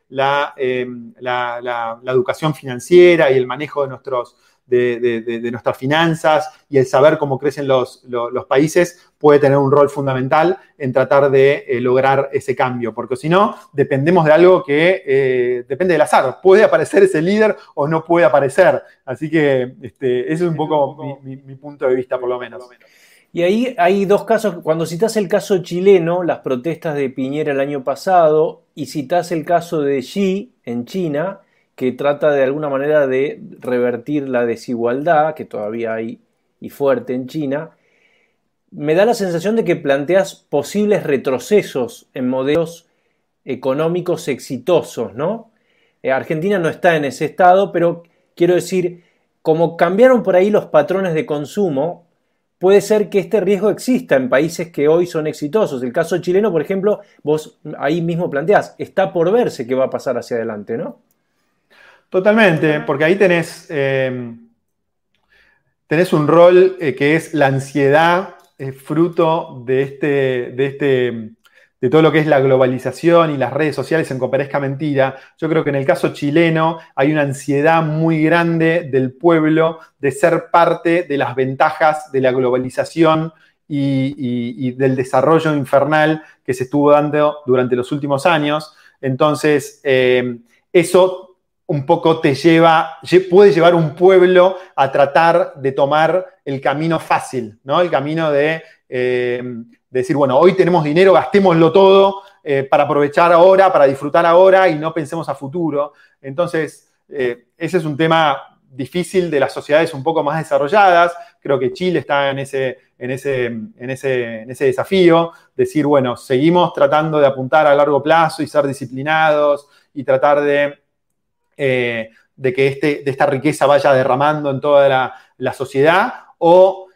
eh, la, educación financiera y el manejo de, nuestros, de, nuestras finanzas y el saber cómo crecen los, países puede tener un rol fundamental en tratar de eh, lograr ese cambio, porque si no, dependemos de algo que eh, depende del azar. Puede aparecer ese líder o no puede aparecer. Así que este, ese es un poco mi, mi punto de vista, por lo menos. Y ahí hay dos casos, cuando citas el caso chileno, las protestas de Piñera el año pasado, y citas el caso de Xi en China, que trata de alguna manera de revertir la desigualdad que todavía hay y fuerte en China, me da la sensación de que planteas posibles retrocesos en modelos económicos exitosos, ¿no? Eh, Argentina no está en ese estado, pero quiero decir, como cambiaron por ahí los patrones de consumo, puede ser que este riesgo exista en países que hoy son exitosos. El caso chileno, por ejemplo, vos ahí mismo planteás, está por verse qué va a pasar hacia adelante, ¿no? Totalmente, porque ahí tenés, eh, tenés un rol eh, que es la ansiedad fruto de este, de este de todo lo que es la globalización y las redes sociales en Coparezca Mentira, yo creo que en el caso chileno hay una ansiedad muy grande del pueblo de ser parte de las ventajas de la globalización y, del desarrollo infernal que se estuvo dando durante los últimos años. Entonces, eh, eso un poco te lleva, puede llevar un pueblo a tratar de tomar el camino fácil, ¿no? El camino de eh, decir, bueno, hoy tenemos dinero, gastémoslo todo eh, para aprovechar ahora, para disfrutar ahora y no pensemos a futuro. Entonces, eh, ese es un tema difícil de las sociedades un poco más desarrolladas. Creo que Chile está en ese, en ese, en ese, en ese desafío, decir, bueno, seguimos tratando de apuntar a largo plazo y ser disciplinados y tratar de, eh, de que este, de esta riqueza vaya derramando en toda la, la sociedad, o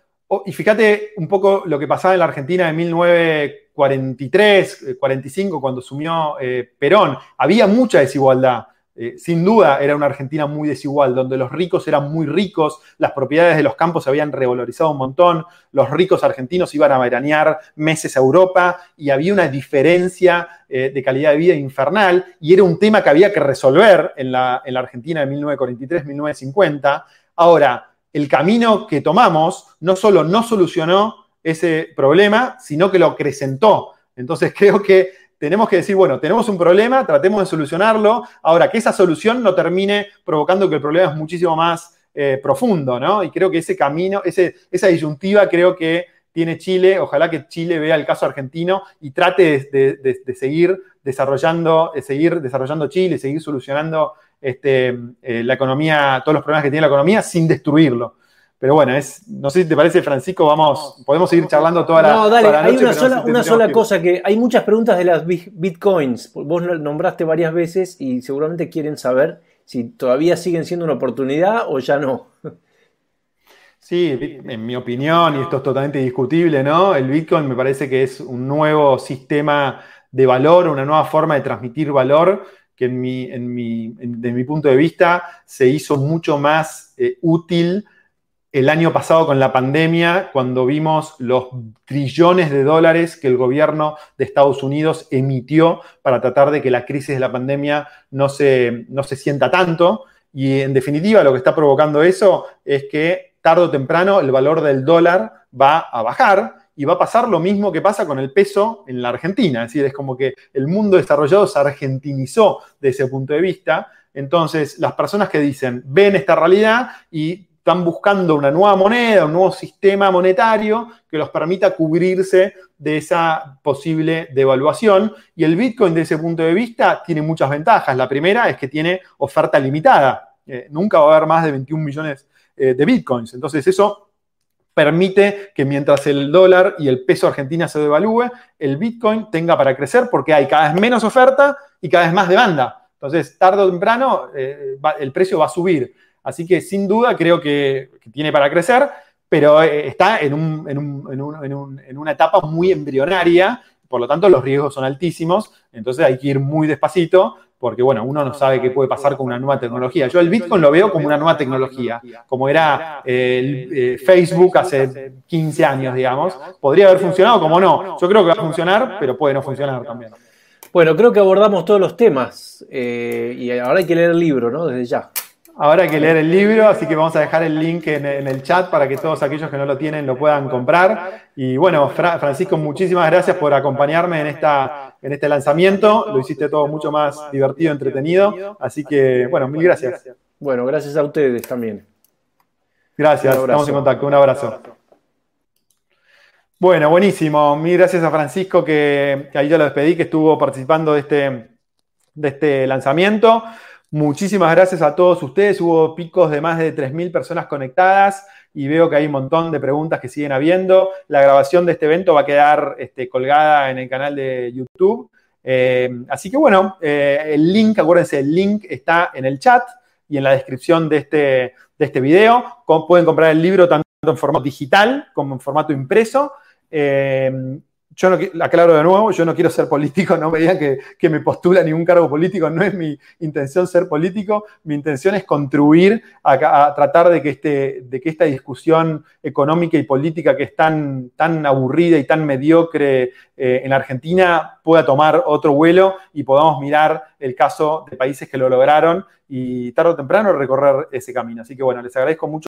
y fíjate un poco lo que pasaba en la Argentina en 1943, 45, eh, cuando sumió eh, Perón. Había mucha desigualdad. Eh, sin duda era una Argentina muy desigual, donde los ricos eran muy ricos, las propiedades de los campos se habían revalorizado un montón, los ricos argentinos iban a veranear meses a Europa y había una diferencia de calidad de vida infernal y era un tema que había que resolver en la, en la Argentina de 1943-1950. Ahora, el camino que tomamos no solo no solucionó ese problema, sino que lo acrecentó. Entonces creo que tenemos que decir, bueno, tenemos un problema, tratemos de solucionarlo. Ahora, que esa solución no termine provocando que el problema es muchísimo más eh, profundo, ¿no? Y creo que ese camino, esa disyuntiva creo que tiene Chile. Ojalá que Chile vea el caso argentino y trate de, seguir desarrollando, de seguir desarrollando Chile, seguir solucionando este, eh, la economía, todos los problemas que tiene la economía sin destruirlo. Pero bueno, es, no sé si te parece, Francisco, vamos, podemos seguir charlando toda la, no, dale, Hay una sola, una sola cosa que hay muchas preguntas de las bitcoins. Vos nombraste varias veces y seguramente quieren saber si todavía siguen siendo una oportunidad o ya no. Sí, en mi opinión, y esto es totalmente discutible, ¿no? El Bitcoin me parece que es un nuevo sistema de valor, una nueva forma de transmitir valor que en mi, en mi, desde mi punto de vista se hizo mucho más eh, útil el año pasado con la pandemia, cuando vimos los trillones de dólares que el gobierno de Estados Unidos emitió para tratar de que la crisis de la pandemia no se, no se sienta tanto. Y en definitiva lo que está provocando eso es que tarde o temprano el valor del dólar va a bajar y va a pasar lo mismo que pasa con el peso en la Argentina. Es decir, es como que el mundo desarrollado se argentinizó de ese punto de vista. Entonces, las personas que dicen, ven esta realidad y están buscando una nueva moneda, un nuevo sistema monetario que los permita cubrirse de esa posible devaluación. Y el Bitcoin, de ese punto de vista, tiene muchas ventajas. La primera es que tiene oferta limitada. Eh, nunca va a haber más de 21 millones eh, de Bitcoins. Entonces, eso permite que mientras el dólar y el peso argentina se devalúe, el Bitcoin tenga para crecer porque hay cada vez menos oferta y cada vez más demanda. Entonces, tarde o temprano, eh, el precio va a subir. Así que sin duda creo que, tiene para crecer, pero eh, está en, en una etapa muy embrionaria, por lo tanto los riesgos son altísimos, entonces hay que ir muy despacito porque bueno, uno no sabe qué puede pasar con una nueva tecnología. Yo el Bitcoin lo veo como una nueva tecnología, como era el, eh, Facebook hace 15 años, digamos. Podría haber funcionado, como no. Yo creo que va a funcionar, pero puede no funcionar también. Bueno, creo que abordamos todos los temas eh, y ahora hay que leer el libro, ¿no? Desde ya. Ahora hay que leer el libro, así que vamos a dejar el link en, el chat para que todos aquellos que no lo tienen lo puedan comprar. Y bueno, Francisco, muchísimas gracias por acompañarme en, esta, en este lanzamiento. Lo hiciste todo mucho más divertido, entretenido. Así que, bueno, mil gracias. Bueno, gracias a ustedes también. Gracias, estamos en contacto. Un abrazo. Bueno, buenísimo. Mil gracias a Francisco, que, ahí ya lo despedí, que estuvo participando de este, de este lanzamiento. Muchísimas gracias a todos ustedes. Hubo picos de más de 3.000 personas conectadas y veo que hay un montón de preguntas que siguen habiendo. La grabación de este evento va a quedar este, colgada en el canal de YouTube. Eh, así que bueno, eh, el link, acuérdense, el link está en el chat y en la descripción de este, de este video. Pueden comprar el libro tanto en formato digital como en formato impreso. Eh, yo no, aclaro de nuevo, yo no quiero ser político, no me digan que, me postula ningún cargo político, no es mi intención ser político, mi intención es contribuir a, tratar de que, este, de que esta discusión económica y política que es tan, tan aburrida y tan mediocre eh, en Argentina pueda tomar otro vuelo y podamos mirar el caso de países que lo lograron y tarde o temprano recorrer ese camino. Así que bueno, les agradezco mucho